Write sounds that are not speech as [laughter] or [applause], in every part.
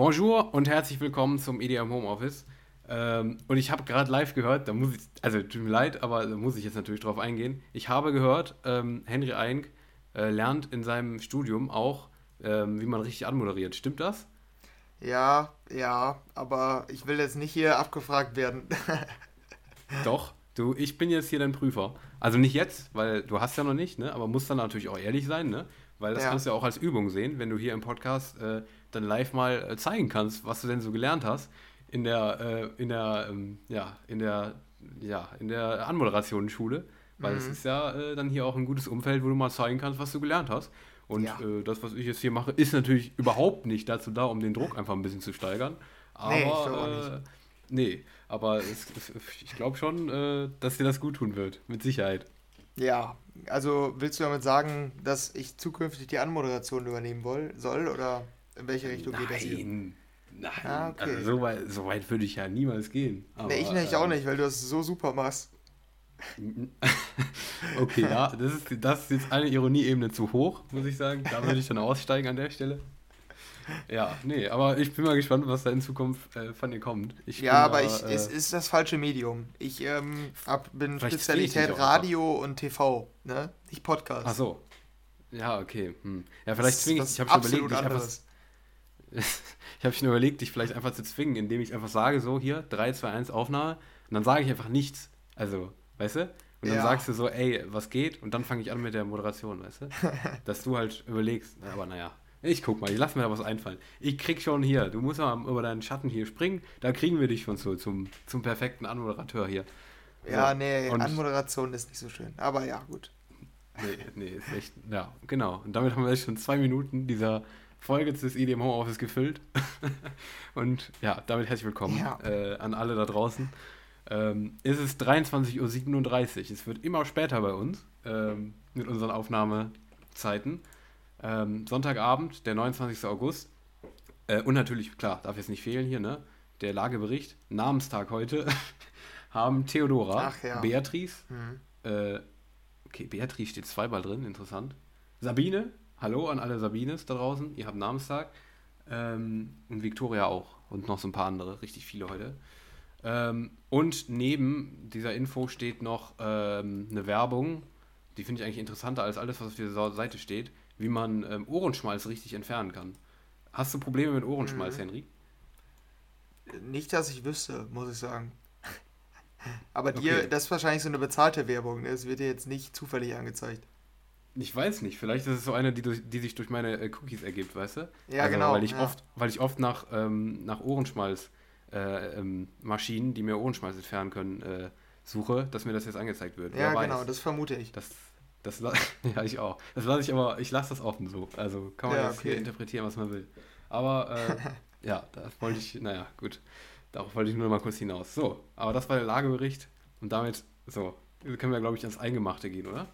Bonjour und herzlich willkommen zum EDM Homeoffice. Ähm, und ich habe gerade live gehört, da muss ich, also tut mir leid, aber da muss ich jetzt natürlich drauf eingehen. Ich habe gehört, ähm, Henry Eink äh, lernt in seinem Studium auch, ähm, wie man richtig anmoderiert. Stimmt das? Ja, ja, aber ich will jetzt nicht hier abgefragt werden. [laughs] Doch, du, ich bin jetzt hier dein Prüfer. Also nicht jetzt, weil du hast ja noch nicht, ne? aber muss dann natürlich auch ehrlich sein, ne? Weil das ja. kannst du ja auch als Übung sehen, wenn du hier im Podcast äh, dann live mal äh, zeigen kannst, was du denn so gelernt hast in der, äh, in der, ähm, ja, in der, ja, in der Anmoderationsschule. Weil es mhm. ist ja äh, dann hier auch ein gutes Umfeld, wo du mal zeigen kannst, was du gelernt hast. Und ja. äh, das, was ich jetzt hier mache, ist natürlich überhaupt nicht dazu da, um den Druck einfach ein bisschen zu steigern. Aber, nee, ich äh, nicht. nee, aber es, es, ich glaube schon, äh, dass dir das gut tun wird, mit Sicherheit. Ja, also willst du damit sagen, dass ich zukünftig die Anmoderation übernehmen woll, soll oder in welche Richtung Nein. geht das hier? Nein, ah, okay. also so weit, so weit würde ich ja niemals gehen. Aber, nee, ich nicht, äh, auch nicht, weil du das so super machst. [laughs] okay, ja, das ist, das ist jetzt eine Ironieebene zu hoch, muss ich sagen. Da würde ich dann [laughs] aussteigen an der Stelle. Ja, nee, aber ich bin mal gespannt, was da in Zukunft äh, von dir kommt. Ich ja, aber da, ich, äh, es ist das falsche Medium. Ich ähm, hab, bin Spezialität Radio und TV, ne? Nicht Podcast. Ach so. Ja, okay. Hm. Ja, vielleicht zwinge ich, ich habe schon überlegt, [laughs] ich habe schon überlegt, dich vielleicht einfach zu zwingen, indem ich einfach sage, so hier, 3, 2, 1, Aufnahme, und dann sage ich einfach nichts. Also, weißt du? Und dann ja. sagst du so, ey, was geht? Und dann fange ich an mit der Moderation, weißt du? [laughs] Dass du halt überlegst, aber naja, ich guck mal, ich lass mir da was einfallen. Ich krieg schon hier, du musst mal über deinen Schatten hier springen, da kriegen wir dich schon so zum, zum perfekten Anmoderateur hier. Ja, so. nee, und Anmoderation ist nicht so schön, aber ja, gut. Nee, nee, ist echt, ja, genau. Und damit haben wir jetzt schon zwei Minuten dieser Folge des EDM Homeoffice gefüllt. [laughs] und ja, damit herzlich willkommen ja. äh, an alle da draußen. Ähm, es ist 23.37 Uhr. Es wird immer später bei uns ähm, mit unseren Aufnahmezeiten. Ähm, Sonntagabend, der 29. August. Äh, und natürlich, klar, darf jetzt nicht fehlen hier, ne? Der Lagebericht, Namenstag heute, [laughs] haben Theodora, ja. Beatrice, mhm. äh, okay, Beatrice steht zweimal drin, interessant. Sabine, hallo an alle Sabines da draußen, ihr habt Namenstag. Ähm, und Victoria auch. Und noch so ein paar andere, richtig viele heute. Ähm, und neben dieser Info steht noch ähm, eine Werbung, die finde ich eigentlich interessanter als alles, was auf dieser Seite steht wie man ähm, Ohrenschmalz richtig entfernen kann. Hast du Probleme mit Ohrenschmalz, mhm. Henry? Nicht, dass ich wüsste, muss ich sagen. [laughs] Aber dir, okay. das ist wahrscheinlich so eine bezahlte Werbung. Ne? Das wird dir jetzt nicht zufällig angezeigt. Ich weiß nicht, vielleicht ist es so eine, die, durch, die sich durch meine äh, Cookies ergibt, weißt du? Ja, also, genau. Weil ich, ja. Oft, weil ich oft nach, ähm, nach Ohrenschmalz äh, ähm, Maschinen, die mir Ohrenschmalz entfernen können, äh, suche, dass mir das jetzt angezeigt wird. Ja, genau, das vermute ich. Das, das [laughs] ja, ich auch. Das lasse ich aber, ich lasse das offen so. Also kann man ja, jetzt okay. hier interpretieren, was man will. Aber äh, [laughs] ja, das wollte ich, naja, gut. Darauf wollte ich nur noch mal kurz hinaus. So, aber das war der Lagebericht und damit, so, können wir, glaube ich, ans Eingemachte gehen, oder?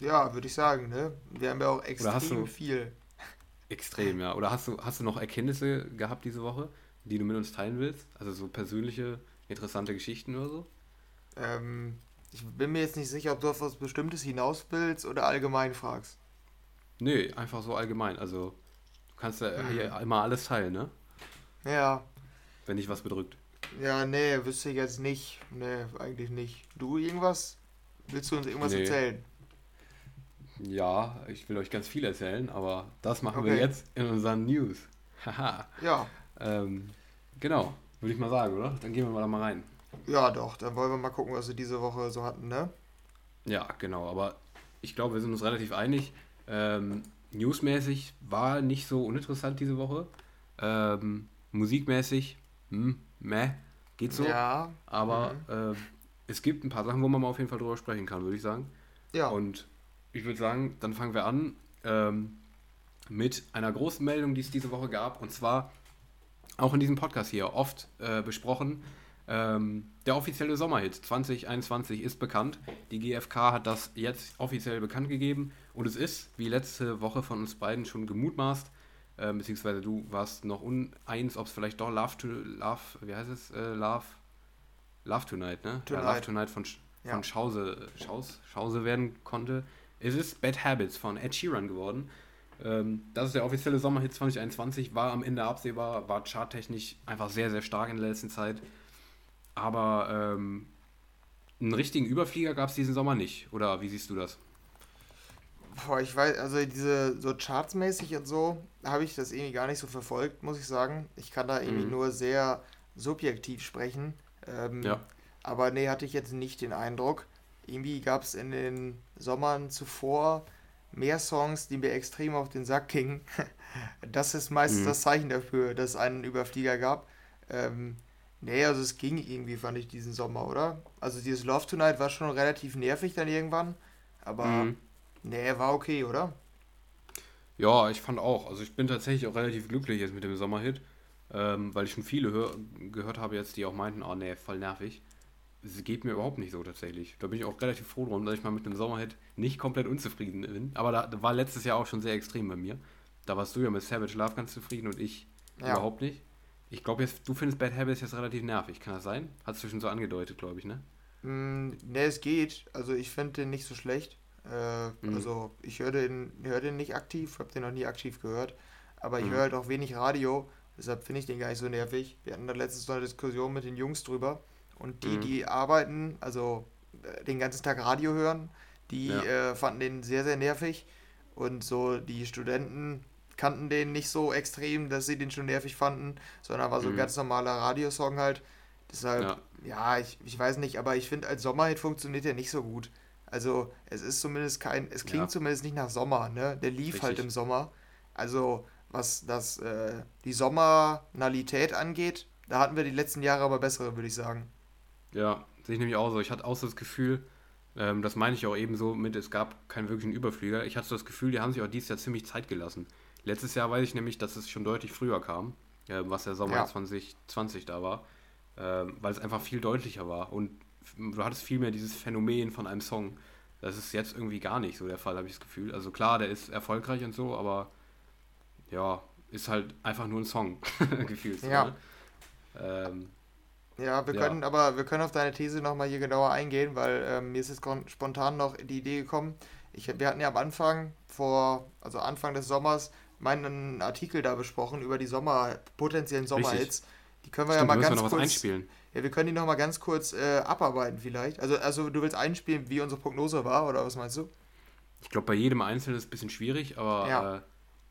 Ja, würde ich sagen, ne? Wir haben ja auch extrem viel. Extrem, ja. Oder hast du, hast du noch Erkenntnisse gehabt diese Woche, die du mit uns teilen willst? Also so persönliche, interessante Geschichten oder so? Ähm, ich bin mir jetzt nicht sicher, ob du auf was Bestimmtes hinaus willst oder allgemein fragst. Nee, einfach so allgemein. Also, du kannst ja hm. hier immer alles teilen, ne? Ja. Wenn dich was bedrückt. Ja, nee, wüsste ich jetzt nicht. Nee, eigentlich nicht. Du irgendwas? Willst du uns irgendwas nee. erzählen? Ja, ich will euch ganz viel erzählen, aber das machen okay. wir jetzt in unseren News. [laughs] Haha. ja. Ähm, genau, würde ich mal sagen, oder? Dann gehen wir mal da mal rein. Ja, doch. Dann wollen wir mal gucken, was wir diese Woche so hatten, ne? Ja, genau. Aber ich glaube, wir sind uns relativ einig. Ähm, newsmäßig war nicht so uninteressant diese Woche. Ähm, musikmäßig, hm, meh, geht so. Ja. Aber mhm. äh, es gibt ein paar Sachen, wo man mal auf jeden Fall drüber sprechen kann, würde ich sagen. Ja. Und ich würde sagen, dann fangen wir an ähm, mit einer großen Meldung, die es diese Woche gab. Und zwar auch in diesem Podcast hier oft äh, besprochen ähm, der offizielle Sommerhit 2021 ist bekannt. Die GfK hat das jetzt offiziell bekannt gegeben und es ist, wie letzte Woche von uns beiden schon gemutmaßt, äh, beziehungsweise du warst noch uneins, ob es vielleicht doch Love to Love, wie heißt es? Äh, Love, Love Tonight, ne? Tonight. Ja, Love Tonight von, von ja. Schause, Schaus, Schause werden konnte. Es ist Bad Habits von Ed Sheeran geworden. Ähm, das ist der offizielle Sommerhit 2021, war am Ende absehbar, war charttechnisch einfach sehr, sehr stark in der letzten Zeit. Aber ähm, einen richtigen Überflieger gab es diesen Sommer nicht. Oder wie siehst du das? Boah, ich weiß, also diese so chartsmäßig und so habe ich das irgendwie gar nicht so verfolgt, muss ich sagen. Ich kann da irgendwie mhm. nur sehr subjektiv sprechen. Ähm, ja. Aber nee, hatte ich jetzt nicht den Eindruck. Irgendwie gab es in den Sommern zuvor mehr Songs, die mir extrem auf den Sack gingen. [laughs] das ist meistens mhm. das Zeichen dafür, dass es einen Überflieger gab. Ähm, nee, also es ging irgendwie, fand ich, diesen Sommer, oder? Also dieses Love Tonight war schon relativ nervig dann irgendwann. Aber mhm. nee, war okay, oder? Ja, ich fand auch. Also ich bin tatsächlich auch relativ glücklich jetzt mit dem Sommerhit, ähm, weil ich schon viele hör gehört habe jetzt, die auch meinten, oh nee, voll nervig es geht mir überhaupt nicht so tatsächlich. Da bin ich auch relativ froh drum, dass ich mal mit dem Sommerhit nicht komplett unzufrieden bin. Aber da, war letztes Jahr auch schon sehr extrem bei mir. Da warst du ja mit Savage Love ganz zufrieden und ich ja. überhaupt nicht. Ich glaube jetzt, du findest Bad Habits jetzt relativ nervig, kann das sein? Hast du schon so angedeutet, glaube ich, ne? Mm, ne, es geht. Also ich finde den nicht so schlecht. Äh, mhm. Also ich höre den, hör den nicht aktiv, habe den noch nie aktiv gehört. Aber ich mhm. höre halt auch wenig Radio, deshalb finde ich den gar nicht so nervig. Wir hatten da letztens noch eine Diskussion mit den Jungs drüber. Und die, mhm. die arbeiten, also äh, den ganzen Tag Radio hören, die ja. äh, fanden den sehr, sehr nervig. Und so die Studenten kannten den nicht so extrem, dass sie den schon nervig fanden, sondern war so mhm. ein ganz normaler Radiosong halt. Deshalb, ja, ja ich, ich weiß nicht, aber ich finde, als Sommerhit funktioniert der nicht so gut. Also, es ist zumindest kein, es klingt ja. zumindest nicht nach Sommer, ne? Der lief Richtig. halt im Sommer. Also, was das, äh, die Sommernalität angeht, da hatten wir die letzten Jahre aber bessere, würde ich sagen. Ja, sehe ich nämlich auch so. Ich hatte auch so das Gefühl, ähm, das meine ich auch eben so mit, es gab keinen wirklichen Überflieger. Ich hatte so das Gefühl, die haben sich auch dieses Jahr ziemlich Zeit gelassen. Letztes Jahr weiß ich nämlich, dass es schon deutlich früher kam, äh, was der Sommer ja. 2020 da war, äh, weil es einfach viel deutlicher war. Und du hattest viel mehr dieses Phänomen von einem Song. Das ist jetzt irgendwie gar nicht so der Fall, habe ich das Gefühl. Also klar, der ist erfolgreich und so, aber ja, ist halt einfach nur ein Song, [laughs] gefühlt. Ja. Ne? Ähm, ja, wir können, ja. aber wir können auf deine These nochmal hier genauer eingehen, weil ähm, mir ist jetzt spontan noch die Idee gekommen. Ich, wir hatten ja am Anfang, vor, also Anfang des Sommers, meinen Artikel da besprochen über die Sommer, potenziellen Sommerhits. Die können wir Stimmt, ja mal ganz kurz. Einspielen. Ja, wir können die nochmal ganz kurz äh, abarbeiten vielleicht. Also, also du willst einspielen, wie unsere Prognose war, oder was meinst du? Ich glaube, bei jedem Einzelnen ist es ein bisschen schwierig, aber ja. äh,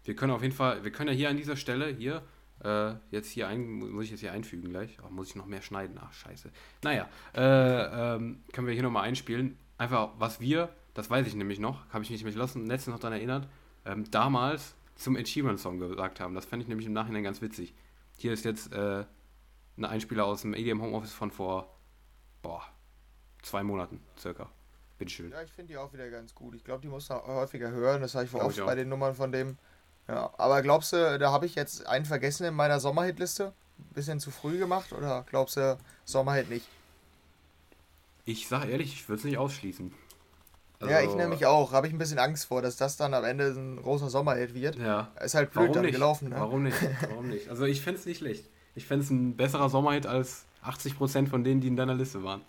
wir können auf jeden Fall, wir können ja hier an dieser Stelle, hier, äh, jetzt hier ein, muss ich jetzt hier einfügen gleich. Oh, muss ich noch mehr schneiden? Ach, scheiße. Naja, äh, ähm, können wir hier nochmal einspielen. Einfach, was wir, das weiß ich nämlich noch, habe ich mich nämlich letztens noch daran erinnert, ähm, damals zum Ed Song gesagt haben. Das fände ich nämlich im Nachhinein ganz witzig. Hier ist jetzt äh, ein Einspieler aus dem ADM Homeoffice von vor, boah, zwei Monaten circa. Bitteschön. Ja, ich finde die auch wieder ganz gut. Ich glaube, die muss man häufiger hören. Das habe ich oft bei den Nummern von dem ja, aber glaubst du, da habe ich jetzt einen vergessen in meiner Sommerhit-Liste? Bisschen zu früh gemacht oder glaubst du, Sommerhit nicht? Ich sag ehrlich, ich würde es nicht ausschließen. Also, ja, ich also nämlich auch. Habe ich ein bisschen Angst vor, dass das dann am Ende ein großer Sommerhit wird. Ja. Ist halt blöd dann nicht? gelaufen. Ne? Warum nicht? Warum nicht? Also ich fände es nicht schlecht. Ich fände es ein besserer Sommerhit als 80% von denen, die in deiner Liste waren.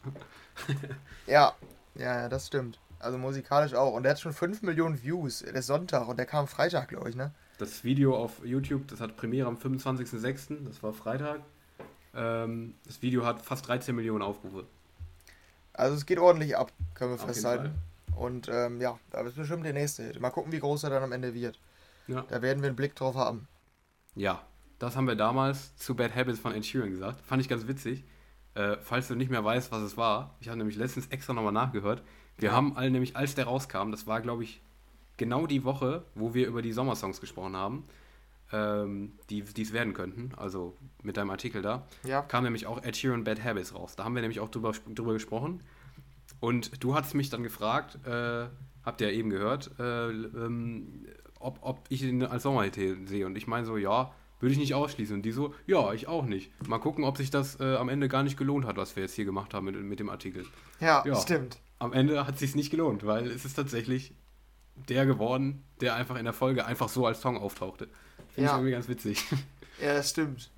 [laughs] ja, ja, das stimmt. Also musikalisch auch. Und der hat schon 5 Millionen Views. Der ist Sonntag und der kam Freitag, glaube ich, ne? Das Video auf YouTube, das hat Premiere am 25.06., das war Freitag. Ähm, das Video hat fast 13 Millionen Aufrufe. Also es geht ordentlich ab, können wir auf festhalten. Und ähm, ja, da ist bestimmt der nächste Hit. Mal gucken, wie groß er dann am Ende wird. Ja. Da werden wir einen Blick drauf haben. Ja, das haben wir damals zu Bad Habits von Ed Sheeran gesagt. Fand ich ganz witzig. Äh, falls du nicht mehr weißt, was es war, ich habe nämlich letztens extra nochmal nachgehört. Wir ja. haben alle nämlich, als der rauskam, das war glaube ich genau die Woche, wo wir über die Sommersongs gesprochen haben, ähm, die es werden könnten, also mit deinem Artikel da, ja. kam nämlich auch Ed Sheeran Bad Habits raus. Da haben wir nämlich auch drüber, drüber gesprochen. Und du hast mich dann gefragt, äh, habt ihr ja eben gehört, äh, ähm, ob, ob ich ihn als Sommerhit sehe. Und ich meine so, ja, würde ich nicht ausschließen. Und die so, ja, ich auch nicht. Mal gucken, ob sich das äh, am Ende gar nicht gelohnt hat, was wir jetzt hier gemacht haben mit, mit dem Artikel. Ja, ja. stimmt. Am Ende hat es sich nicht gelohnt, weil es ist tatsächlich der geworden, der einfach in der Folge einfach so als Song auftauchte. Finde ja. ich irgendwie ganz witzig. [laughs] Ja, das stimmt.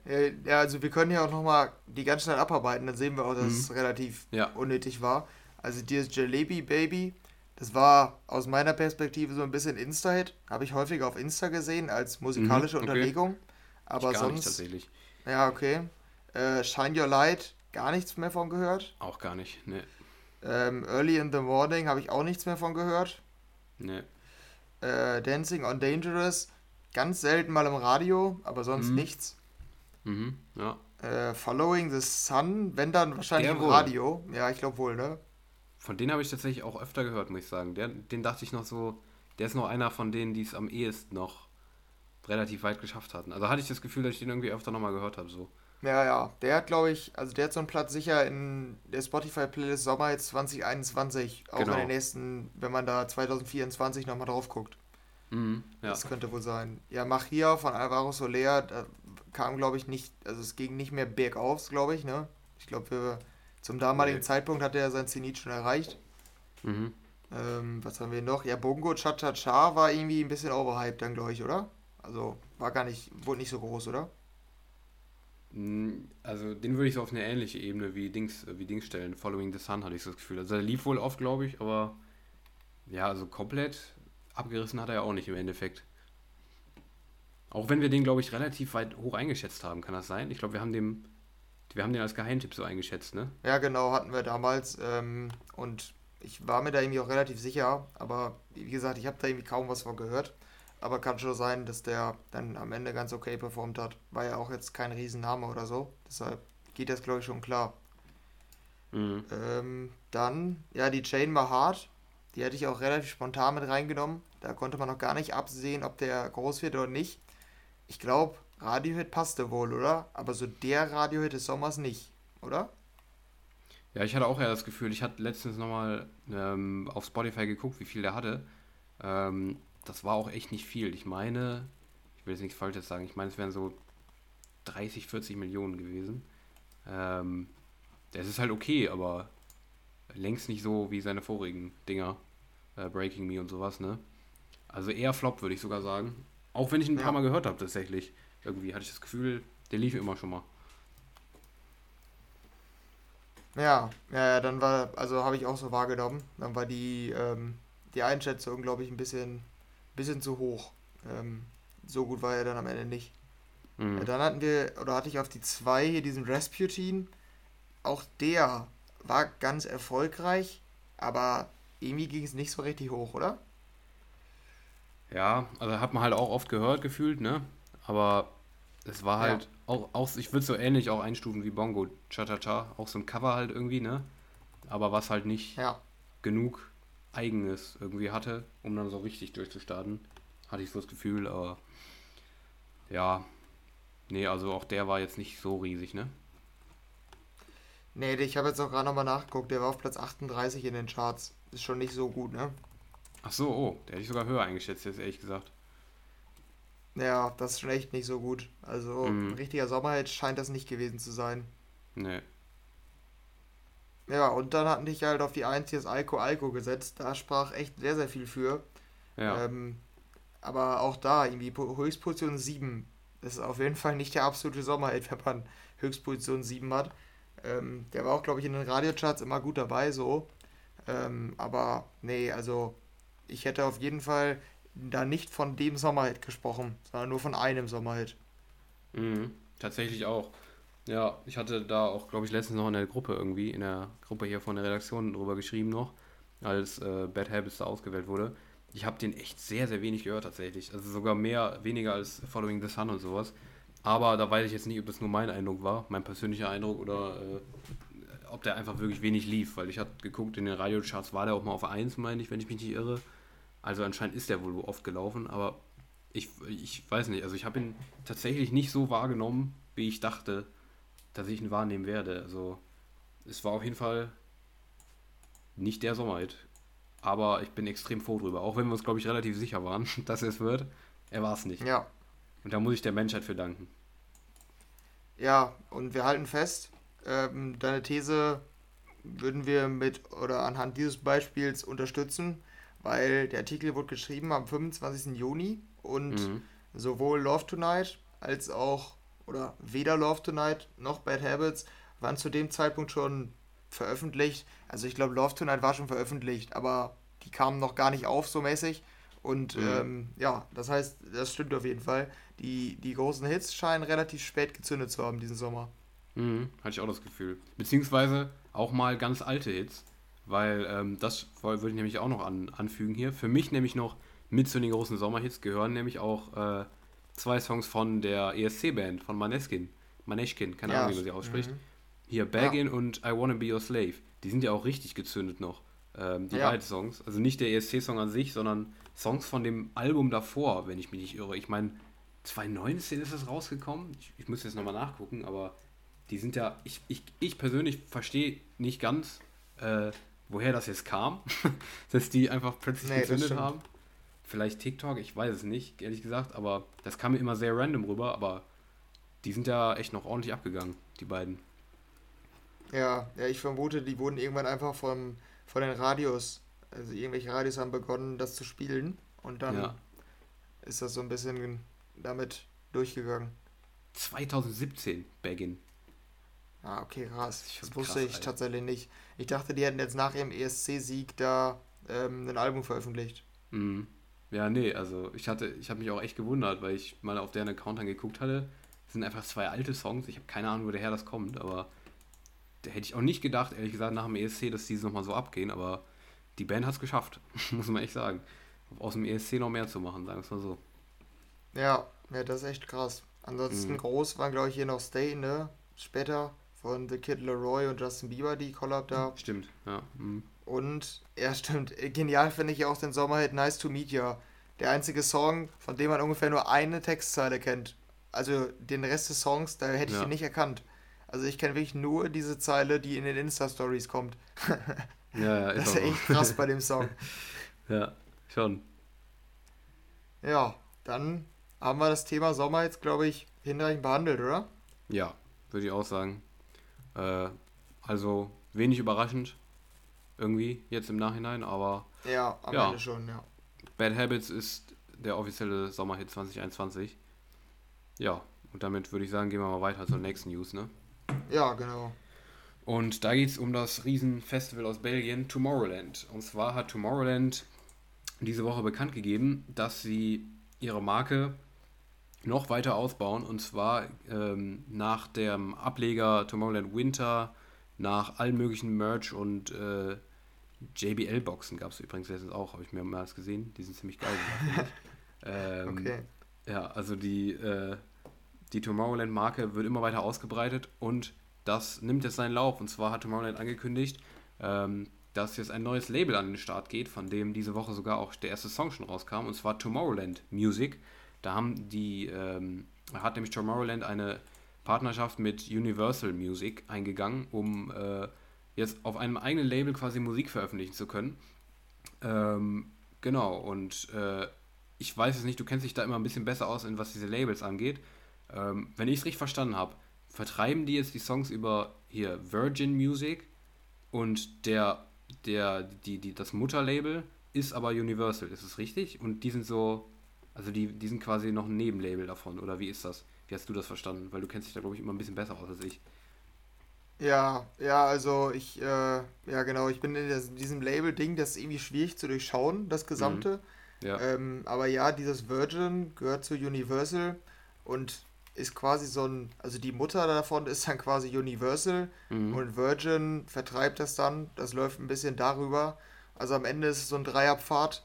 Ja, also wir können ja auch nochmal die ganz schnell abarbeiten, dann sehen wir auch, dass mhm. es relativ ja. unnötig war. Also dieses Jalebi Baby, Das war aus meiner Perspektive so ein bisschen Insta-Hit. Habe ich häufiger auf Insta gesehen als musikalische mhm, okay. Unterlegung. Aber ich gar sonst. Nicht, tatsächlich. Ja, okay. Äh, Shine Your Light, gar nichts mehr von gehört. Auch gar nicht, ne. Ähm, Early in the Morning habe ich auch nichts mehr von gehört. Ne. Äh, Dancing on Dangerous, ganz selten mal im Radio, aber sonst mhm. nichts. Mhm, ja. Äh, Following the Sun, wenn dann wahrscheinlich Der im wohl. Radio. Ja, ich glaube wohl, ne? Von denen habe ich tatsächlich auch öfter gehört, muss ich sagen. Der, den dachte ich noch so, der ist noch einer von denen, die es am ehesten noch relativ weit geschafft hatten. Also hatte ich das Gefühl, dass ich den irgendwie öfter nochmal gehört habe, so. Ja, ja, der hat, glaube ich, also der hat so einen Platz sicher in der Spotify-Playlist Sommer jetzt 2021, auch genau. in den nächsten, wenn man da 2024 nochmal drauf guckt. Mhm, ja. Das könnte wohl sein. Ja, Mach hier von Alvaro Soler, da kam, glaube ich, nicht, also es ging nicht mehr bergauf, glaube ich, ne? Ich glaube, zum damaligen nee. Zeitpunkt hat er sein Zenit schon erreicht. Mhm. Ähm, was haben wir noch? Ja, Bongo Cha Cha Cha war irgendwie ein bisschen overhyped dann, glaube ich, oder? Also war gar nicht, wurde nicht so groß, oder? Hm, also den würde ich so auf eine ähnliche Ebene wie Dings, wie Dings stellen. Following the Sun hatte ich so das Gefühl. Also er lief wohl oft, glaube ich, aber ja, also komplett abgerissen hat er ja auch nicht im Endeffekt. Auch wenn wir den, glaube ich, relativ weit hoch eingeschätzt haben, kann das sein? Ich glaube, wir haben dem, wir haben den als Geheimtipp so eingeschätzt, ne? Ja, genau, hatten wir damals. Ähm, und ich war mir da irgendwie auch relativ sicher, aber wie gesagt, ich habe da irgendwie kaum was von gehört. Aber kann schon sein, dass der dann am Ende ganz okay performt hat. War ja auch jetzt kein Riesenname oder so. Deshalb geht das, glaube ich, schon klar. Mhm. Ähm, dann, ja, die Chain war hart. Die hätte ich auch relativ spontan mit reingenommen. Da konnte man noch gar nicht absehen, ob der groß wird oder nicht. Ich glaube, Radiohit passte wohl, oder? Aber so der Radiohit des Sommers nicht, oder? Ja, ich hatte auch eher das Gefühl, ich hatte letztens nochmal ähm, auf Spotify geguckt, wie viel der hatte. Ähm, das war auch echt nicht viel. Ich meine, ich will jetzt nichts Falsches sagen, ich meine, es wären so 30, 40 Millionen gewesen. Ähm, das ist halt okay, aber längst nicht so wie seine vorigen Dinger. Äh, Breaking Me und sowas, ne? Also eher Flop, würde ich sogar sagen. Auch wenn ich ihn ein ja. paar Mal gehört habe, tatsächlich. Irgendwie hatte ich das Gefühl, der lief immer schon mal. Ja, ja, dann war, also habe ich auch so wahrgenommen. Dann war die, ähm, die Einschätzung, glaube ich, ein bisschen bisschen zu hoch. Ähm, so gut war er dann am Ende nicht. Mhm. Ja, dann hatten wir, oder hatte ich auf die 2 hier diesen Rasputin. Auch der war ganz erfolgreich, aber irgendwie ging es nicht so richtig hoch, oder? Ja, also hat man halt auch oft gehört, gefühlt, ne? Aber es war halt ja. auch, auch, ich würde so ähnlich auch einstufen wie Bongo, Cha-Cha-Cha, auch so ein Cover halt irgendwie, ne? Aber was halt nicht ja. genug Eigenes irgendwie hatte, um dann so richtig durchzustarten. Hatte ich so das Gefühl, aber ja, nee, also auch der war jetzt nicht so riesig, ne? Nee, ich habe jetzt auch gerade nochmal nachgeguckt, der war auf Platz 38 in den Charts. Ist schon nicht so gut, ne? Ach so, oh, der hätte ich sogar höher eingeschätzt, jetzt ehrlich gesagt. Ja, das ist schon echt nicht so gut. Also mhm. ein richtiger Sommerhit scheint das nicht gewesen zu sein. Nee. Ja, und dann hatten dich halt auf die 1 hier Alko Alko gesetzt. Da sprach echt sehr, sehr viel für. Ja. Ähm, aber auch da, irgendwie Höchstposition 7. Das ist auf jeden Fall nicht der absolute Sommerheld, [laughs] wenn man Höchstposition 7 hat. Ähm, der war auch, glaube ich, in den Radiocharts immer gut dabei, so. Ähm, aber nee, also ich hätte auf jeden Fall da nicht von dem Sommerhit gesprochen, sondern nur von einem Sommerhit. Mhm, tatsächlich auch. Ja, ich hatte da auch, glaube ich, letztens noch in der Gruppe irgendwie, in der Gruppe hier von der Redaktion drüber geschrieben noch, als äh, Bad Habits da ausgewählt wurde. Ich habe den echt sehr, sehr wenig gehört tatsächlich. Also sogar mehr, weniger als Following the Sun und sowas. Aber da weiß ich jetzt nicht, ob das nur mein Eindruck war, mein persönlicher Eindruck oder äh, ob der einfach wirklich wenig lief. Weil ich habe geguckt, in den Radiocharts war der auch mal auf 1, meine ich, wenn ich mich nicht irre. Also anscheinend ist der wohl oft gelaufen, aber ich, ich weiß nicht. Also ich habe ihn tatsächlich nicht so wahrgenommen, wie ich dachte dass ich ihn wahrnehmen werde. Also es war auf jeden Fall nicht der Sommerhit. Aber ich bin extrem froh drüber. Auch wenn wir uns, glaube ich, relativ sicher waren, [laughs] dass es wird. Er war es nicht. Ja. Und da muss ich der Menschheit für danken. Ja, und wir halten fest, ähm, deine These würden wir mit oder anhand dieses Beispiels unterstützen, weil der Artikel wurde geschrieben am 25. Juni und mhm. sowohl Love Tonight als auch oder weder Love Tonight noch Bad Habits waren zu dem Zeitpunkt schon veröffentlicht. Also ich glaube, Love Tonight war schon veröffentlicht, aber die kamen noch gar nicht auf so mäßig. Und mhm. ähm, ja, das heißt, das stimmt auf jeden Fall. Die, die großen Hits scheinen relativ spät gezündet zu haben diesen Sommer. Mhm, hatte ich auch das Gefühl. Beziehungsweise auch mal ganz alte Hits, weil ähm, das würde ich nämlich auch noch an, anfügen hier. Für mich nämlich noch mit zu den großen Sommerhits gehören nämlich auch äh, zwei Songs von der ESC-Band, von Maneskin. Maneskin, keine Ahnung, wie man sie ausspricht. Mhm. Hier Baggin ja. und I Wanna Be Your Slave. Die sind ja auch richtig gezündet noch. Ähm, die ja. beiden Songs. Also nicht der ESC-Song an sich, sondern Songs von dem Album davor, wenn ich mich nicht irre. Ich meine, 2019 ist es rausgekommen. Ich, ich muss jetzt nochmal nachgucken, aber die sind ja, ich, ich, ich persönlich verstehe nicht ganz, äh, woher das jetzt kam, [laughs] dass die einfach plötzlich nee, gezündet haben. Vielleicht TikTok, ich weiß es nicht, ehrlich gesagt, aber das kam mir immer sehr random rüber, aber die sind ja echt noch ordentlich abgegangen, die beiden. Ja, ja, ich vermute, die wurden irgendwann einfach vom, von den Radios, also irgendwelche Radios haben begonnen, das zu spielen und dann ja. ist das so ein bisschen damit durchgegangen. 2017, Begin. Ah, okay, krass. Das, wusste krass, ich Alter. tatsächlich nicht. Ich dachte, die hätten jetzt nach ihrem ESC-Sieg da ähm, ein Album veröffentlicht. Mhm. Ja, nee, also ich hatte, ich habe mich auch echt gewundert, weil ich mal auf deren Account angeguckt hatte. Das sind einfach zwei alte Songs. Ich habe keine Ahnung, woher das kommt, aber da hätte ich auch nicht gedacht, ehrlich gesagt, nach dem ESC, dass die nochmal so abgehen, aber die Band hat es geschafft, [laughs] muss man echt sagen. Aus dem ESC noch mehr zu machen, sagen wir es mal so. Ja, ja, das ist echt krass. Ansonsten mhm. groß waren, glaube ich, hier noch Stay, ne? Später von The Kid Leroy und Justin Bieber, die Collab da. Stimmt, ja. Mhm. Und, ja, stimmt. Genial finde ich auch den Sommerhit Nice to Meet Ya. Der einzige Song, von dem man ungefähr nur eine Textzeile kennt. Also den Rest des Songs, da hätte ich ja. ihn nicht erkannt. Also ich kenne wirklich nur diese Zeile, die in den Insta-Stories kommt. [laughs] ja, ja, ist Das ist echt krass bei dem Song. [laughs] ja, schon. Ja, dann haben wir das Thema Sommer jetzt, glaube ich, hinreichend behandelt, oder? Ja, würde ich auch sagen. Äh, also wenig überraschend irgendwie jetzt im Nachhinein, aber ja, am ja. Ende schon, ja. Bad Habits ist der offizielle Sommerhit 2021. Ja, und damit würde ich sagen, gehen wir mal weiter zur nächsten News, ne? Ja, genau. Und da geht es um das Riesenfestival aus Belgien, Tomorrowland. Und zwar hat Tomorrowland diese Woche bekannt gegeben, dass sie ihre Marke noch weiter ausbauen und zwar ähm, nach dem Ableger Tomorrowland Winter, nach allen möglichen Merch und äh, JBL-Boxen gab es übrigens letztens auch, habe ich mehrmals gesehen. Die sind ziemlich geil. [laughs] ähm, okay. Ja, also die, äh, die Tomorrowland-Marke wird immer weiter ausgebreitet und das nimmt jetzt seinen Lauf. Und zwar hat Tomorrowland angekündigt, ähm, dass jetzt ein neues Label an den Start geht, von dem diese Woche sogar auch der erste Song schon rauskam, und zwar Tomorrowland Music. Da haben die, ähm, hat nämlich Tomorrowland eine Partnerschaft mit Universal Music eingegangen, um äh, jetzt auf einem eigenen Label quasi Musik veröffentlichen zu können. Ähm, genau, und äh, ich weiß es nicht, du kennst dich da immer ein bisschen besser aus, was diese Labels angeht. Ähm, wenn ich es richtig verstanden habe, vertreiben die jetzt die Songs über hier Virgin Music und der, der, die, die, das Mutterlabel ist aber Universal, ist es richtig? Und die sind so also die, die sind quasi noch ein Nebenlabel davon, oder wie ist das? Wie hast du das verstanden? Weil du kennst dich da, glaube ich, immer ein bisschen besser aus als ich. Ja, ja, also ich, äh, ja genau, ich bin in das, diesem Label-Ding, das ist irgendwie schwierig zu durchschauen, das Gesamte. Mhm. Ja. Ähm, aber ja, dieses Virgin gehört zu Universal und ist quasi so ein, also die Mutter davon ist dann quasi Universal mhm. und Virgin vertreibt das dann, das läuft ein bisschen darüber. Also am Ende ist es so ein Dreierpfad,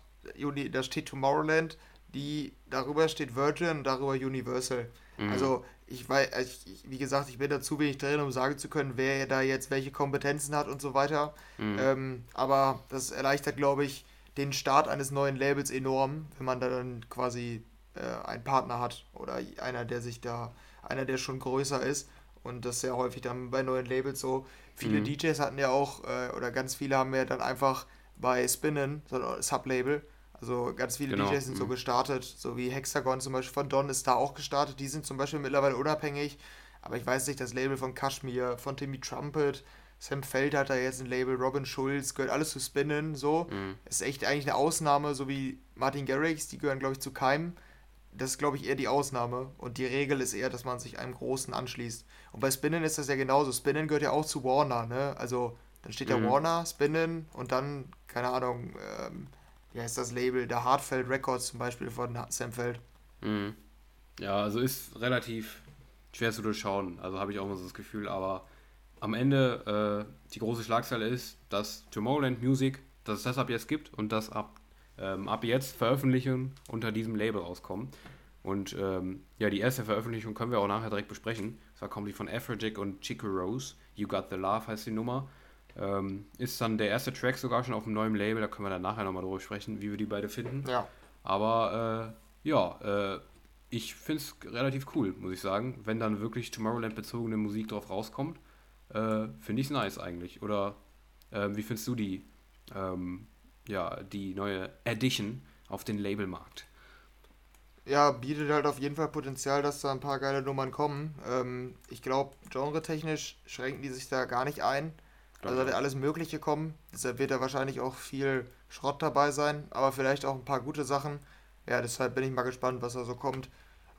da steht Tomorrowland, die darüber steht Virgin und darüber Universal. Mhm. Also ich weiß, ich, wie gesagt, ich bin da zu wenig drin, um sagen zu können, wer da jetzt welche Kompetenzen hat und so weiter. Mhm. Ähm, aber das erleichtert, glaube ich, den Start eines neuen Labels enorm, wenn man da dann quasi äh, einen Partner hat oder einer, der sich da, einer, der schon größer ist. Und das ist ja häufig dann bei neuen Labels so. Viele mhm. DJs hatten ja auch, äh, oder ganz viele haben ja dann einfach bei Spinnen, so ein Sublabel, also ganz viele genau. DJs sind so mhm. gestartet, so wie Hexagon zum Beispiel von Don ist da auch gestartet. Die sind zum Beispiel mittlerweile unabhängig. Aber ich weiß nicht, das Label von Kashmir, von Timmy Trumpet, Sam Feld hat da jetzt ein Label, Robin Schulz, gehört alles zu Spinnen, so. Mhm. Ist echt eigentlich eine Ausnahme, so wie Martin Garrix, die gehören, glaube ich, zu Keim. Das ist, glaube ich, eher die Ausnahme. Und die Regel ist eher, dass man sich einem Großen anschließt. Und bei Spinnen ist das ja genauso. Spinnen gehört ja auch zu Warner, ne? Also Dann steht mhm. da Warner, Spinnen und dann, keine Ahnung, ähm, wie heißt das Label, der Hartfeld Records zum Beispiel von Sam Feld. Mhm. Ja, also ist relativ schwer zu durchschauen. Also habe ich auch mal so das Gefühl, aber am Ende äh, die große Schlagzeile ist, dass Tomorrowland Music, dass es das ab jetzt gibt und dass ab, ähm, ab jetzt Veröffentlichungen unter diesem Label rauskommen. Und ähm, ja, die erste Veröffentlichung können wir auch nachher direkt besprechen. Zwar kommt die von Afrojack und Chico Rose. You Got the Love heißt die Nummer. Ähm, ist dann der erste Track sogar schon auf dem neuen Label. Da können wir dann nachher nochmal drüber sprechen, wie wir die beide finden. Ja. Aber äh, ja, äh, ich finde es relativ cool, muss ich sagen. Wenn dann wirklich Tomorrowland-bezogene Musik drauf rauskommt, äh, finde ich es nice eigentlich. Oder äh, wie findest du die, ähm, ja, die neue Edition auf den Labelmarkt? Ja, bietet halt auf jeden Fall Potenzial, dass da ein paar geile Nummern kommen. Ähm, ich glaube, genre-technisch schränken die sich da gar nicht ein. Also da wird alles Mögliche kommen. Deshalb wird da wahrscheinlich auch viel Schrott dabei sein, aber vielleicht auch ein paar gute Sachen. Ja, deshalb bin ich mal gespannt, was da so kommt.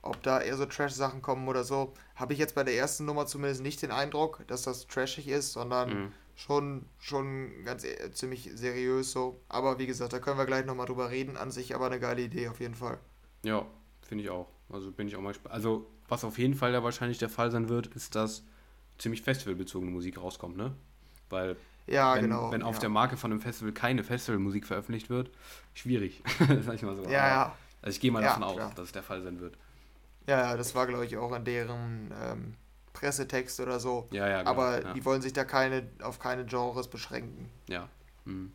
Ob da eher so Trash-Sachen kommen oder so. Habe ich jetzt bei der ersten Nummer zumindest nicht den Eindruck, dass das trashig ist, sondern mhm. schon, schon ganz äh, ziemlich seriös so. Aber wie gesagt, da können wir gleich nochmal drüber reden. An sich aber eine geile Idee auf jeden Fall. Ja, finde ich auch. Also bin ich auch mal gespannt. Also, was auf jeden Fall ja wahrscheinlich der Fall sein wird, ist, dass ziemlich festivalbezogene Musik rauskommt, ne? Weil ja, wenn, genau, wenn auf ja. der Marke von einem Festival keine Festivalmusik veröffentlicht wird, schwierig. [laughs] sag ich mal so. Ja, ja. Also ich gehe mal davon aus, dass es der Fall sein wird. Ja, ja, das war, glaube ich, auch in deren ähm, Pressetext oder so. Ja, ja, genau, Aber die wollen sich da keine, auf keine Genres beschränken. Ja. Mhm.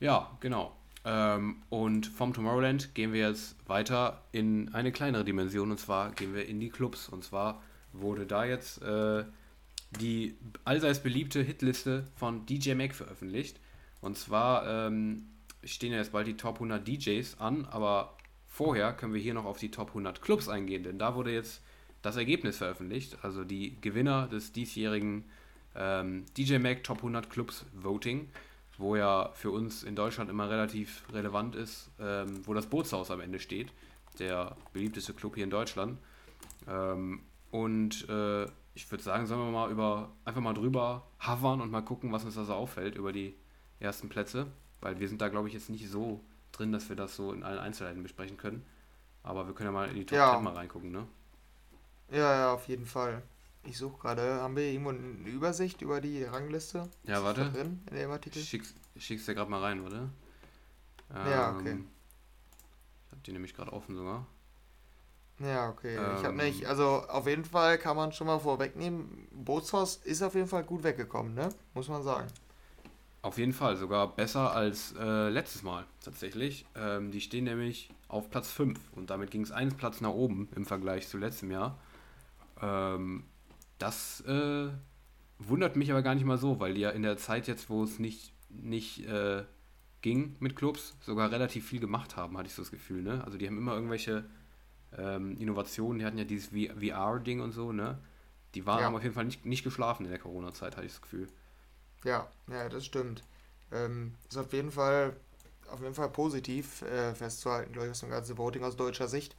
Ja, genau. Ähm, und vom Tomorrowland gehen wir jetzt weiter in eine kleinere Dimension und zwar gehen wir in die Clubs. Und zwar wurde da jetzt äh, die allseits beliebte Hitliste von DJ Mac veröffentlicht. Und zwar ähm, stehen ja jetzt bald die Top 100 DJs an, aber vorher können wir hier noch auf die Top 100 Clubs eingehen, denn da wurde jetzt das Ergebnis veröffentlicht, also die Gewinner des diesjährigen ähm, DJ Mac Top 100 Clubs Voting, wo ja für uns in Deutschland immer relativ relevant ist, ähm, wo das Bootshaus am Ende steht, der beliebteste Club hier in Deutschland. Ähm, und äh, ich würde sagen, sollen wir mal über einfach mal drüber hovern und mal gucken, was uns da so auffällt über die ersten Plätze, weil wir sind da glaube ich jetzt nicht so drin, dass wir das so in allen Einzelheiten besprechen können. Aber wir können ja mal in die Top ja. 10 mal reingucken, ne? Ja, ja, auf jeden Fall. Ich suche gerade, haben wir irgendwo eine Übersicht über die Rangliste? Ja, warte. Drin in dem Artikel? Schick's, schick's dir gerade mal rein, oder? Ähm, ja, okay. Ich habe die nämlich gerade offen sogar. Ja, okay. Ähm, ich habe nicht, also auf jeden Fall kann man schon mal vorwegnehmen, Bootshaus ist auf jeden Fall gut weggekommen, ne? Muss man sagen. Auf jeden Fall, sogar besser als äh, letztes Mal tatsächlich. Ähm, die stehen nämlich auf Platz 5 und damit ging es einen Platz nach oben im Vergleich zu letztem Jahr. Ähm, das äh, wundert mich aber gar nicht mal so, weil die ja in der Zeit jetzt, wo es nicht, nicht äh, ging mit Clubs, sogar relativ viel gemacht haben, hatte ich so das Gefühl. Ne? Also die haben immer irgendwelche ähm, Innovationen, die hatten ja dieses VR-Ding und so, ne? Die waren, ja. haben auf jeden Fall nicht, nicht geschlafen in der Corona-Zeit, hatte ich das Gefühl. Ja, ja, das stimmt. Ähm, ist auf jeden Fall, auf jeden Fall positiv äh, festzuhalten, glaube ich, aus dem ganzen Voting aus deutscher Sicht.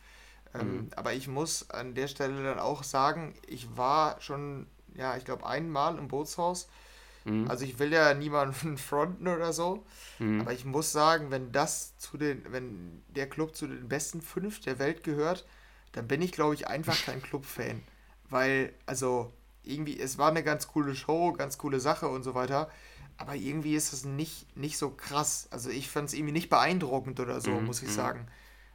Ähm, mhm. Aber ich muss an der Stelle dann auch sagen, ich war schon, ja, ich glaube, einmal im Bootshaus. Mhm. Also ich will ja niemanden [laughs] fronten oder so, mhm. aber ich muss sagen, wenn das zu den, wenn der Club zu den besten fünf der Welt gehört, dann bin ich, glaube ich, einfach [laughs] kein Club-Fan. Weil, also, irgendwie, es war eine ganz coole Show, ganz coole Sache und so weiter. Aber irgendwie ist es nicht, nicht so krass. Also ich fand es irgendwie nicht beeindruckend oder so, mhm, muss ich mhm. sagen.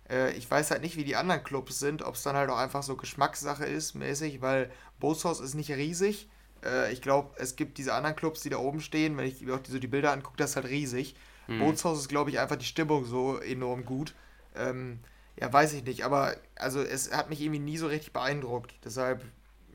Äh, ich weiß halt nicht, wie die anderen Clubs sind, ob es dann halt auch einfach so Geschmackssache ist, mäßig, weil Bootshaus ist nicht riesig. Äh, ich glaube, es gibt diese anderen Clubs, die da oben stehen, wenn ich mir auch die, so die Bilder angucke, das ist halt riesig. Mhm. Bootshaus ist, glaube ich, einfach die Stimmung so enorm gut. Ähm, ja, weiß ich nicht, aber also es hat mich irgendwie nie so richtig beeindruckt. Deshalb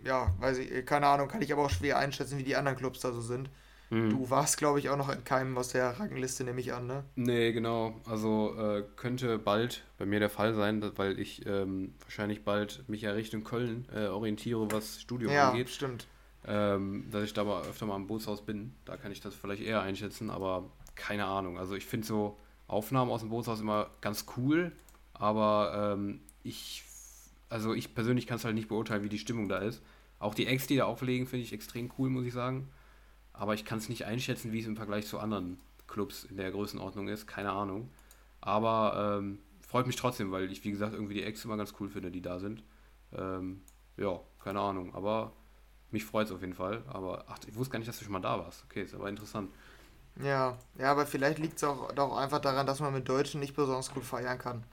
ja, weiß ich, keine Ahnung, kann ich aber auch schwer einschätzen, wie die anderen Clubs da so sind. Mhm. Du warst, glaube ich, auch noch in keinem aus der Rangliste, nehme ich an, ne? Nee, genau. Also äh, könnte bald bei mir der Fall sein, weil ich ähm, wahrscheinlich bald mich ja Richtung Köln äh, orientiere, was Studio ja, angeht. Ja, stimmt. Ähm, dass ich da mal öfter mal im Bootshaus bin. Da kann ich das vielleicht eher einschätzen, aber keine Ahnung. Also ich finde so Aufnahmen aus dem Bootshaus immer ganz cool, aber ähm, ich also ich persönlich kann es halt nicht beurteilen, wie die Stimmung da ist. Auch die Acts, die da auflegen, finde ich extrem cool, muss ich sagen. aber ich kann es nicht einschätzen, wie es im Vergleich zu anderen Clubs in der Größenordnung ist. Keine Ahnung. Aber ähm, freut mich trotzdem, weil ich, wie gesagt, irgendwie die Ex immer ganz cool finde, die da sind. Ähm, ja, keine Ahnung. Aber mich freut es auf jeden Fall. Aber ach, ich wusste gar nicht, dass du schon mal da warst. Okay, ist aber interessant. Ja, ja, aber vielleicht liegt es auch doch einfach daran, dass man mit Deutschen nicht besonders gut feiern kann.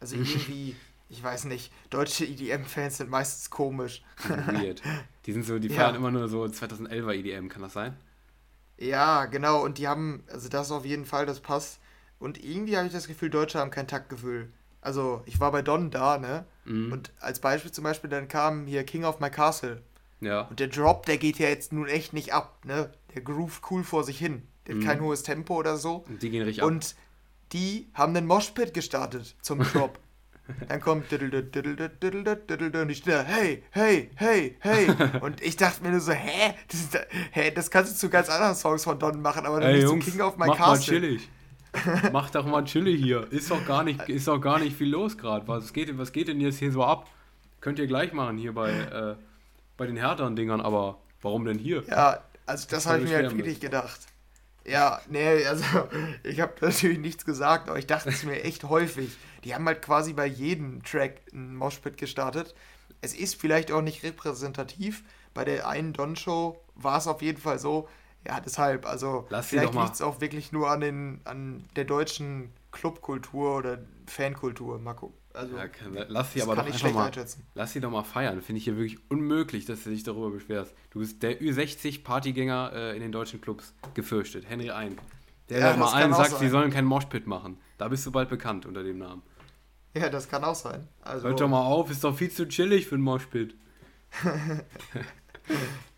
Also [laughs] irgendwie, ich weiß nicht, deutsche EDM-Fans sind meistens komisch. [laughs] Weird. Die sind so, die feiern ja. immer nur so 2011er EDM, kann das sein? Ja, genau, und die haben, also das auf jeden Fall, das passt. Und irgendwie habe ich das Gefühl, Deutsche haben kein Taktgefühl. Also, ich war bei Don da, ne? Mhm. Und als Beispiel zum Beispiel, dann kam hier King of My Castle. Ja. Und der Drop, der geht ja jetzt nun echt nicht ab, ne? Der groove cool vor sich hin. Der hat mhm. kein hohes Tempo oder so. Und die gehen richtig ab. Und die haben einen Moshpit gestartet zum [laughs] Drop. Dann kommt und ich stehe hey, hey, hey, hey. [laughs] Und ich dachte mir nur so, hä? Das, ist, hä? das kannst du zu ganz anderen Songs von Don machen, aber nicht Jungs, zu King of My mach Castle. Mal chillig. [laughs] mach doch mal chillig hier. Ist doch gar nicht, ist doch gar nicht viel los gerade. Was geht, was geht denn jetzt hier so ab? Könnt ihr gleich machen hier bei, äh, bei den härteren Dingern, aber warum denn hier? Ja, also das, das habe ich mir halt wirklich gedacht. Ja, nee, also [laughs] ich habe natürlich nichts gesagt, aber ich dachte es mir echt häufig. Die haben halt quasi bei jedem Track einen Moshpit gestartet. Es ist vielleicht auch nicht repräsentativ. Bei der einen Don-Show war es auf jeden Fall so. Ja, deshalb, also Lass vielleicht liegt es auch wirklich nur an, den, an der deutschen Clubkultur oder Fankultur. Mal gucken. Also, ja, kann, lass sie aber doch einfach mal, lass sie doch mal feiern. Finde ich hier wirklich unmöglich, dass du dich darüber beschwerst. Du bist der Ü60-Partygänger äh, in den deutschen Clubs gefürchtet. Henry Ein. Der ja, mal allen sagt, sein. sie sollen keinen Moshpit machen. Da bist du bald bekannt unter dem Namen. Ja, das kann auch sein. Also, Hört doch mal auf, ist doch viel zu chillig für einen Moshpit. [laughs]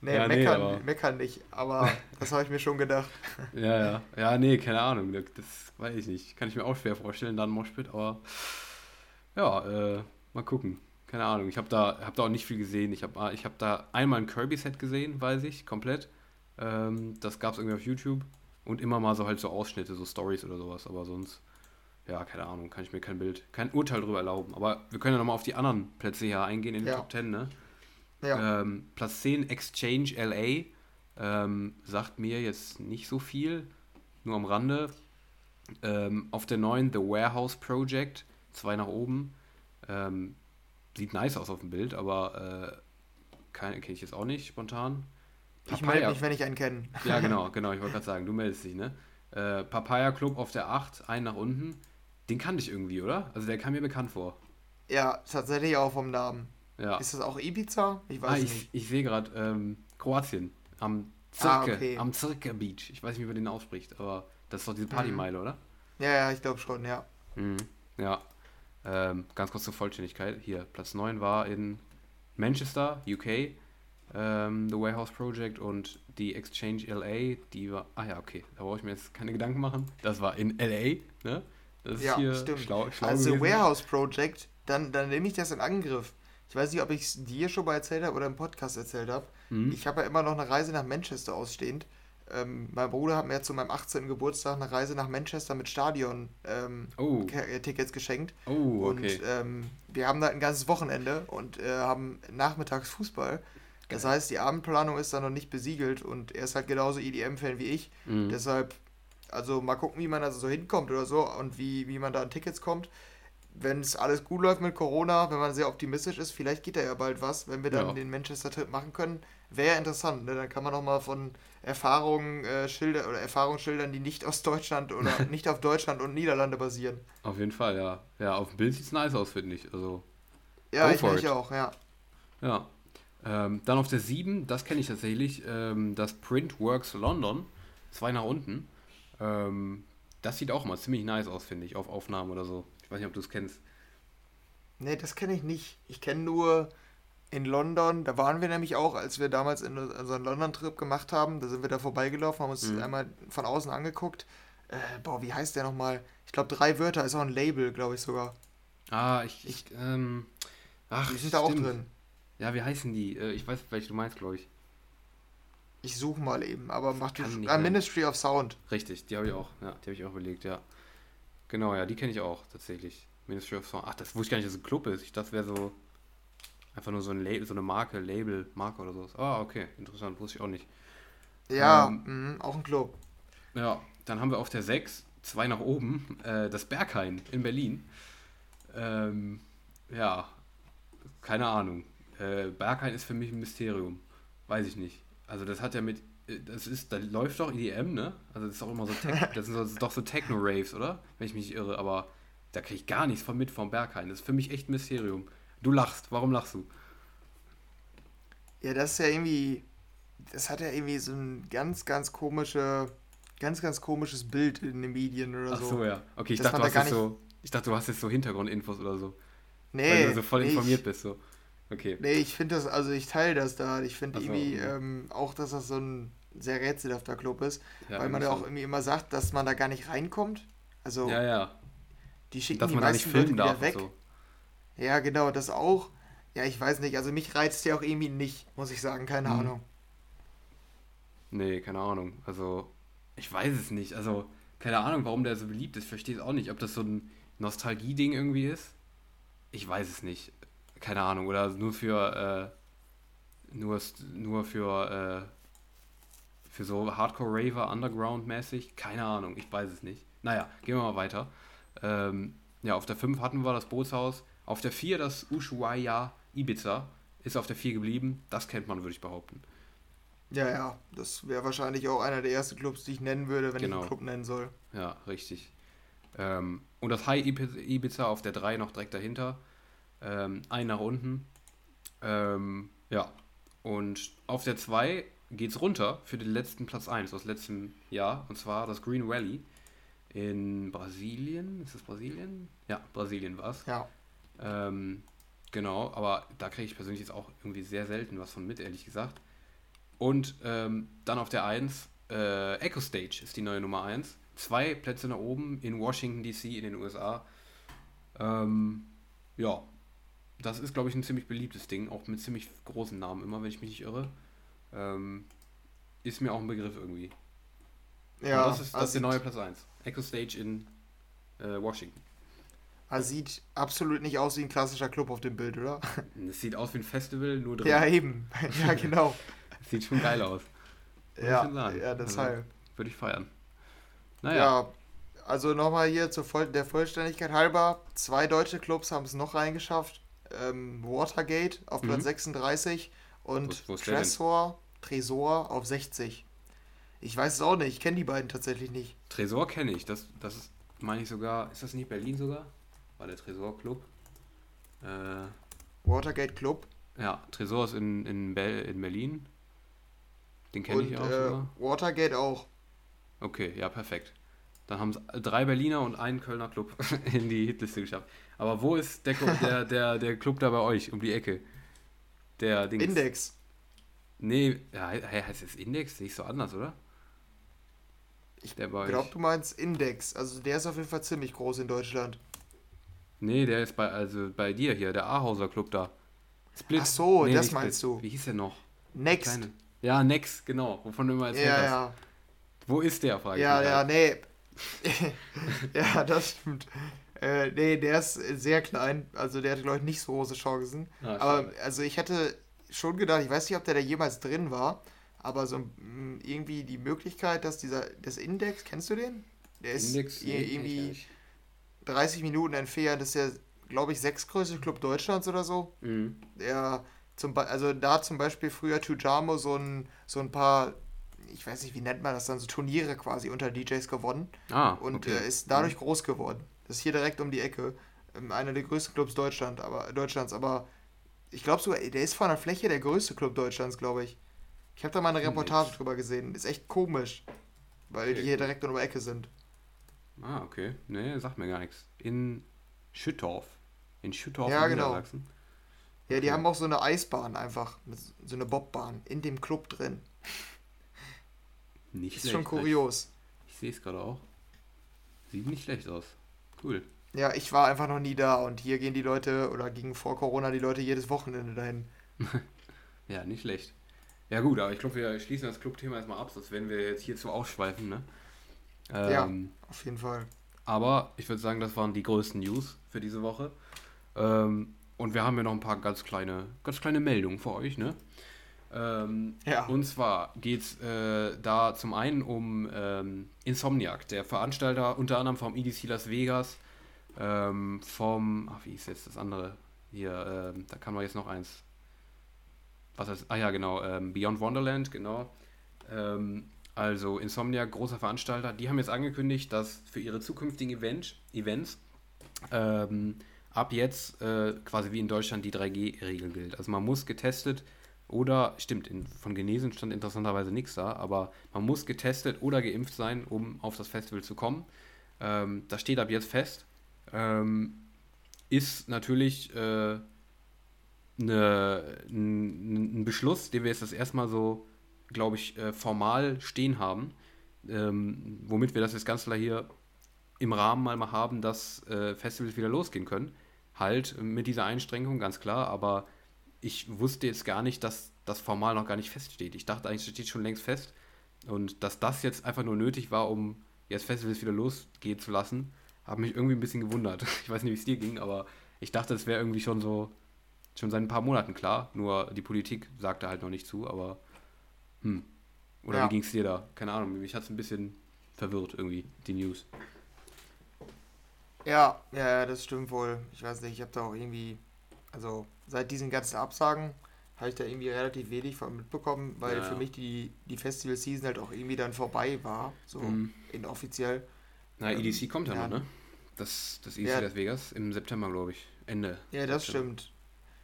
nee, ja, meckern, nee, meckern nicht, aber das habe ich mir schon gedacht. [laughs] ja, ja. Ja, nee, keine Ahnung. Das, das weiß ich nicht. Kann ich mir auch schwer vorstellen, dann Moshpit, aber ja, äh, mal gucken. Keine Ahnung. Ich habe da, hab da auch nicht viel gesehen. Ich habe ich hab da einmal ein Kirby-Set gesehen, weiß ich, komplett. Ähm, das gab es irgendwie auf YouTube. Und immer mal so halt so Ausschnitte, so Stories oder sowas. Aber sonst, ja, keine Ahnung, kann ich mir kein Bild, kein Urteil darüber erlauben. Aber wir können ja nochmal auf die anderen Plätze hier eingehen in den ja. Top 10, ne? Ja. Ähm, Platz 10, Exchange LA. Ähm, sagt mir jetzt nicht so viel, nur am Rande. Ähm, auf der 9 The Warehouse Project zwei nach oben. Ähm, sieht nice aus auf dem Bild, aber äh, kenne ich jetzt auch nicht spontan. Papaya. Ich melde mich, wenn ich einen kenne. Ja, [laughs] genau, genau, ich wollte gerade sagen, du meldest dich, ne? Äh, Papaya Club auf der 8, ein nach unten. Den kannte ich irgendwie, oder? Also der kam mir bekannt vor. Ja, tatsächlich auch vom Namen. Ja. Ist das auch Ibiza? Ich weiß ah, ich, nicht. Ich sehe gerade ähm, Kroatien am Zirke, ah, okay. am Zirke Beach. Ich weiß nicht, wie man den ausspricht, aber das ist doch diese Partymeile, mhm. oder? Ja, ja, ich glaube schon, ja. Mhm. Ja, ähm, ganz kurz zur Vollständigkeit. Hier, Platz 9 war in Manchester, UK, ähm, The Warehouse Project und die Exchange LA, die war. Ah ja, okay, da brauche ich mir jetzt keine Gedanken machen. Das war in LA, ne? Das ist ja, hier stimmt. Schlau, schlau also gewesen. Warehouse Project, dann, dann nehme ich das in Angriff. Ich weiß nicht, ob ich es dir schon mal erzählt habe oder im Podcast erzählt habe. Mhm. Ich habe ja immer noch eine Reise nach Manchester ausstehend. Ähm, mein Bruder hat mir zu meinem 18. Geburtstag eine Reise nach Manchester mit Stadion-Tickets ähm, oh. geschenkt. Oh, okay. Und ähm, wir haben da ein ganzes Wochenende und äh, haben nachmittags Fußball. Das heißt, die Abendplanung ist da noch nicht besiegelt und er ist halt genauso EDM-Fan wie ich. Mhm. Deshalb, also mal gucken, wie man da so hinkommt oder so und wie, wie man da an Tickets kommt. Wenn es alles gut läuft mit Corona, wenn man sehr optimistisch ist, vielleicht geht da ja bald was, wenn wir dann ja. den Manchester-Trip machen können. Wäre interessant, ne? Dann kann man auch mal von Erfahrungen äh, schildern oder Erfahrungen schildern, die nicht aus Deutschland oder [laughs] nicht auf Deutschland und Niederlande basieren. Auf jeden Fall, ja. Ja, auf dem Bild sieht es nice aus, finde ich. Also, ja, ich, ich auch, ja. Ja. Ähm, dann auf der 7, das kenne ich tatsächlich, ähm, das Printworks London, zwei nach unten. Ähm, das sieht auch mal ziemlich nice aus, finde ich, auf Aufnahmen oder so. Ich weiß nicht, ob du es kennst. Nee, das kenne ich nicht. Ich kenne nur in London, da waren wir nämlich auch, als wir damals in unseren London-Trip gemacht haben, da sind wir da vorbeigelaufen, haben uns mhm. einmal von außen angeguckt. Äh, boah, wie heißt der nochmal? Ich glaube, drei Wörter ist auch ein Label, glaube ich sogar. Ah, ich. ich ähm, ach, die sind da auch drin. Ja, wie heißen die? Äh, ich weiß, welche du meinst, glaube ich. Ich suche mal eben, aber mach du. Ah, Ministry of Sound. Richtig, die habe ich auch. Ja, die habe ich auch überlegt, ja. Genau, ja, die kenne ich auch tatsächlich. Ministry of Sound. Ach, das wusste ich gar nicht, dass es ein Club ist. Ich dachte, wäre so Einfach nur so, ein Label, so eine Marke, Label, Marke oder sowas. Ah, okay, interessant, wusste ich auch nicht. Ja, ähm, mh, auch ein Club. Ja, dann haben wir auf der 6, zwei nach oben, äh, das Berghain in Berlin. Ähm, ja, keine Ahnung. Äh, Berghain ist für mich ein Mysterium. Weiß ich nicht. Also das hat ja mit, äh, das ist, da läuft doch EDM, ne? Also das ist auch immer so, Tech, [laughs] das sind doch so Techno-Raves, oder? Wenn ich mich nicht irre, aber da kriege ich gar nichts von mit vom Berghain. Das ist für mich echt ein Mysterium. Du lachst, warum lachst du? Ja, das ist ja irgendwie, das hat ja irgendwie so ein ganz, ganz komische, ganz, ganz komisches Bild in den Medien oder so. Ach so, ja. Okay, ich dachte, du hast da so, ich dachte, du hast jetzt so Hintergrundinfos oder so. Nee. Weil du so voll informiert ich, bist, so. Okay. Nee, ich finde das, also ich teile das da. Ich finde so, irgendwie okay. ähm, auch, dass das so ein sehr rätselhafter Club ist, ja, weil man ja auch irgendwie immer sagt, dass man da gar nicht reinkommt. Also, ja, ja. Die schicken dass die meisten Leute wieder weg. So. Ja, genau, das auch. Ja, ich weiß nicht. Also mich reizt der auch irgendwie nicht, muss ich sagen. Keine hm. Ahnung. Nee, keine Ahnung. Also, ich weiß es nicht. Also, keine Ahnung, warum der so beliebt ist. Ich verstehe es auch nicht. Ob das so ein Nostalgie-Ding irgendwie ist. Ich weiß es nicht. Keine Ahnung. Oder nur für, äh, nur, nur für, äh, für so Hardcore-Raver, Underground-mäßig. Keine Ahnung. Ich weiß es nicht. Naja, gehen wir mal weiter. Ähm, ja, auf der 5 hatten wir das Bootshaus. Auf der 4 das Ushuaia Ibiza. Ist auf der 4 geblieben. Das kennt man, würde ich behaupten. Ja, ja. Das wäre wahrscheinlich auch einer der ersten Clubs, die ich nennen würde, wenn genau. ich einen Club nennen soll. Ja, richtig. Ähm, und das High Ibiza auf der 3 noch direkt dahinter. Ähm, ein nach unten. Ähm, ja. Und auf der 2 geht es runter für den letzten Platz 1 aus letztem Jahr. Und zwar das Green Valley in Brasilien. Ist das Brasilien? Ja, Brasilien war es. Ja. Ähm, genau, aber da kriege ich persönlich jetzt auch irgendwie sehr selten was von mit, ehrlich gesagt. Und ähm, dann auf der 1, äh, Echo Stage ist die neue Nummer 1. Zwei Plätze nach oben in Washington DC in den USA. Ähm, ja, das ist, glaube ich, ein ziemlich beliebtes Ding, auch mit ziemlich großen Namen immer, wenn ich mich nicht irre. Ähm, ist mir auch ein Begriff irgendwie. Ja, Und das ist, das ist der neue Platz 1. Echo Stage in äh, Washington. Also sieht absolut nicht aus wie ein klassischer Club auf dem Bild, oder? Es sieht aus wie ein Festival, nur drin. Ja, eben. [laughs] Ja, genau. [laughs] sieht schon geil aus. ja, ja, deshalb. Also, würde ich feiern. Naja. Ja, also nochmal hier zur Voll der Vollständigkeit halber. Zwei deutsche Clubs haben es noch reingeschafft. Ähm, Watergate auf Platz mhm. 36 und wo, wo Tresor, Tresor auf 60. Ich weiß es auch nicht, ich kenne die beiden tatsächlich nicht. Tresor kenne ich, das, das ist, meine ich sogar, ist das nicht Berlin sogar? War der Tresor Club? Äh, Watergate Club? Ja, Tresor ist in, in, Be in Berlin. Den kenne ich auch. Äh, Watergate auch. Okay, ja, perfekt. Dann haben es drei Berliner und einen Kölner Club [laughs] in die Hitliste geschafft. Aber wo ist der, [laughs] der, der, der Club da bei euch um die Ecke? Der Dings. Index. Nee, ja, heißt es Index? Sehe ich so anders, oder? Ich glaube, du meinst Index. Also der ist auf jeden Fall ziemlich groß in Deutschland. Nee, der ist bei, also bei dir hier, der Ahauser Club da. Split. Ach so, nee, das meinst Split. du. Wie hieß der noch? Next. Kleine. Ja, Next, genau. Wovon du immer erzählt ja, hast. Ja. Wo ist der, frage ja, Ja, ja, nee. [laughs] ja, das stimmt. Äh, nee, der ist sehr klein. Also der hat, glaube ich, nicht so große Chancen. Ah, aber also ich hätte schon gedacht, ich weiß nicht, ob der da jemals drin war, aber so mm, irgendwie die Möglichkeit, dass dieser, das Index, kennst du den? Der ist Index, irgendwie 30 Minuten entfernt, ist ja, glaube ich, sechstgrößte Club Deutschlands oder so. Mhm. Der zum also da zum Beispiel früher Tujamo so ein, so ein paar, ich weiß nicht, wie nennt man das dann, so Turniere quasi unter DJs gewonnen. Ah, und okay. äh, ist dadurch mhm. groß geworden. Das ist hier direkt um die Ecke. Ähm, einer der größten Clubs Deutschland, aber, Deutschlands, aber ich glaube sogar, der ist von der Fläche der größte Club Deutschlands, glaube ich. Ich habe da mal eine hm, Reportage drüber gesehen. Ist echt komisch, weil okay. die hier direkt um die Ecke sind. Ah, okay. Nee, sagt mir gar nichts. In Schüttorf. In Schüttorf ja, genau. Niedersachsen. Ja, die okay. haben auch so eine Eisbahn einfach. So eine Bobbahn in dem Club drin. Nicht ist schlecht. schon kurios. Ich, ich sehe es gerade auch. Sieht nicht schlecht aus. Cool. Ja, ich war einfach noch nie da und hier gehen die Leute, oder gingen vor Corona die Leute jedes Wochenende dahin. [laughs] ja, nicht schlecht. Ja gut, aber ich glaube, wir schließen das Clubthema erstmal ab, sonst werden wir jetzt hierzu ausschweifen, ne? Ähm, ja, auf jeden Fall. Aber ich würde sagen, das waren die größten News für diese Woche. Ähm, und wir haben ja noch ein paar ganz kleine, ganz kleine Meldungen für euch, ne? Ähm, ja. Und zwar geht es äh, da zum einen um ähm, Insomniac, der Veranstalter unter anderem vom EDC Las Vegas, ähm, vom, ach, wie ist jetzt das andere? Hier, ähm, da kann man jetzt noch eins. Was heißt, ah ja, genau, ähm, Beyond Wonderland, genau. Ähm, also Insomniac, großer Veranstalter, die haben jetzt angekündigt, dass für ihre zukünftigen Event, Events ab jetzt äh, quasi wie in Deutschland die 3G-Regel gilt. Also man muss getestet oder, stimmt, in, von Genesen stand interessanterweise nichts da, aber man muss getestet oder geimpft sein, um auf das Festival zu kommen. Ähm, das steht ab jetzt fest. Ähm, ist natürlich äh, ne, ein Beschluss, den wir jetzt das erstmal so, glaube ich, äh, formal stehen haben, ähm, womit wir das jetzt ganz klar hier im Rahmen mal, haben, dass äh, Festivals wieder losgehen können. Halt mit dieser Einschränkung, ganz klar, aber ich wusste jetzt gar nicht, dass das formal noch gar nicht feststeht. Ich dachte eigentlich, es steht schon längst fest. Und dass das jetzt einfach nur nötig war, um jetzt Festivals wieder losgehen zu lassen, hat mich irgendwie ein bisschen gewundert. [laughs] Ich weiß nicht, wie es dir ging, aber ich dachte, es wäre irgendwie schon so, schon seit ein paar Monaten klar. Nur die Politik sagte halt noch nicht zu, aber hm. Oder ja. wie ging es dir da? Keine Ahnung, mich hat es ein bisschen verwirrt irgendwie, die News. Ja, ja, das stimmt wohl. Ich weiß nicht, ich habe da auch irgendwie, also seit diesen ganzen Absagen habe ich da irgendwie relativ wenig von mitbekommen, weil ja. für mich die, die Festival-Season halt auch irgendwie dann vorbei war, so mhm. inoffiziell. Na, EDC ähm, kommt ja, noch, ne? Das, das EDC ja. Las Vegas im September, glaube ich. Ende. Ja, das September. stimmt.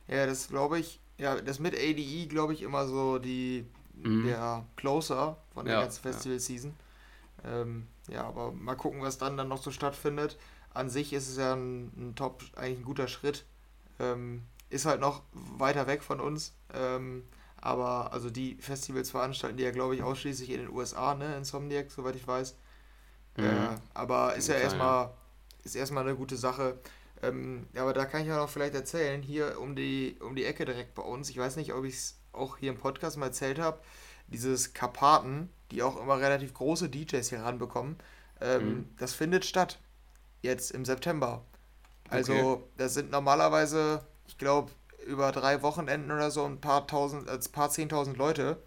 Ja, das glaube ich, ja, das mit ADE, glaube ich, immer so die, mhm. der Closer von der ja, ganzen Festival-Season. Ja. Ähm, ja, aber mal gucken, was dann dann noch so stattfindet. An sich ist es ja ein, ein Top, eigentlich ein guter Schritt. Ähm, ist halt noch weiter weg von uns. Ähm, aber also die Festivals veranstalten die ja, glaube ich, ausschließlich in den USA, ne? Insomniac, soweit ich weiß. Mhm. Äh, aber ist ja erstmal ist erstmal eine gute Sache. Ähm, aber da kann ich ja noch vielleicht erzählen, hier um die, um die Ecke direkt bei uns, ich weiß nicht, ob ich es auch hier im Podcast mal erzählt habe, dieses Karpaten, die auch immer relativ große DJs hier ranbekommen, ähm, mhm. das findet statt. Jetzt im September. Also, okay. das sind normalerweise ich glaube, über drei Wochenenden oder so ein paar tausend, als paar zehntausend Leute.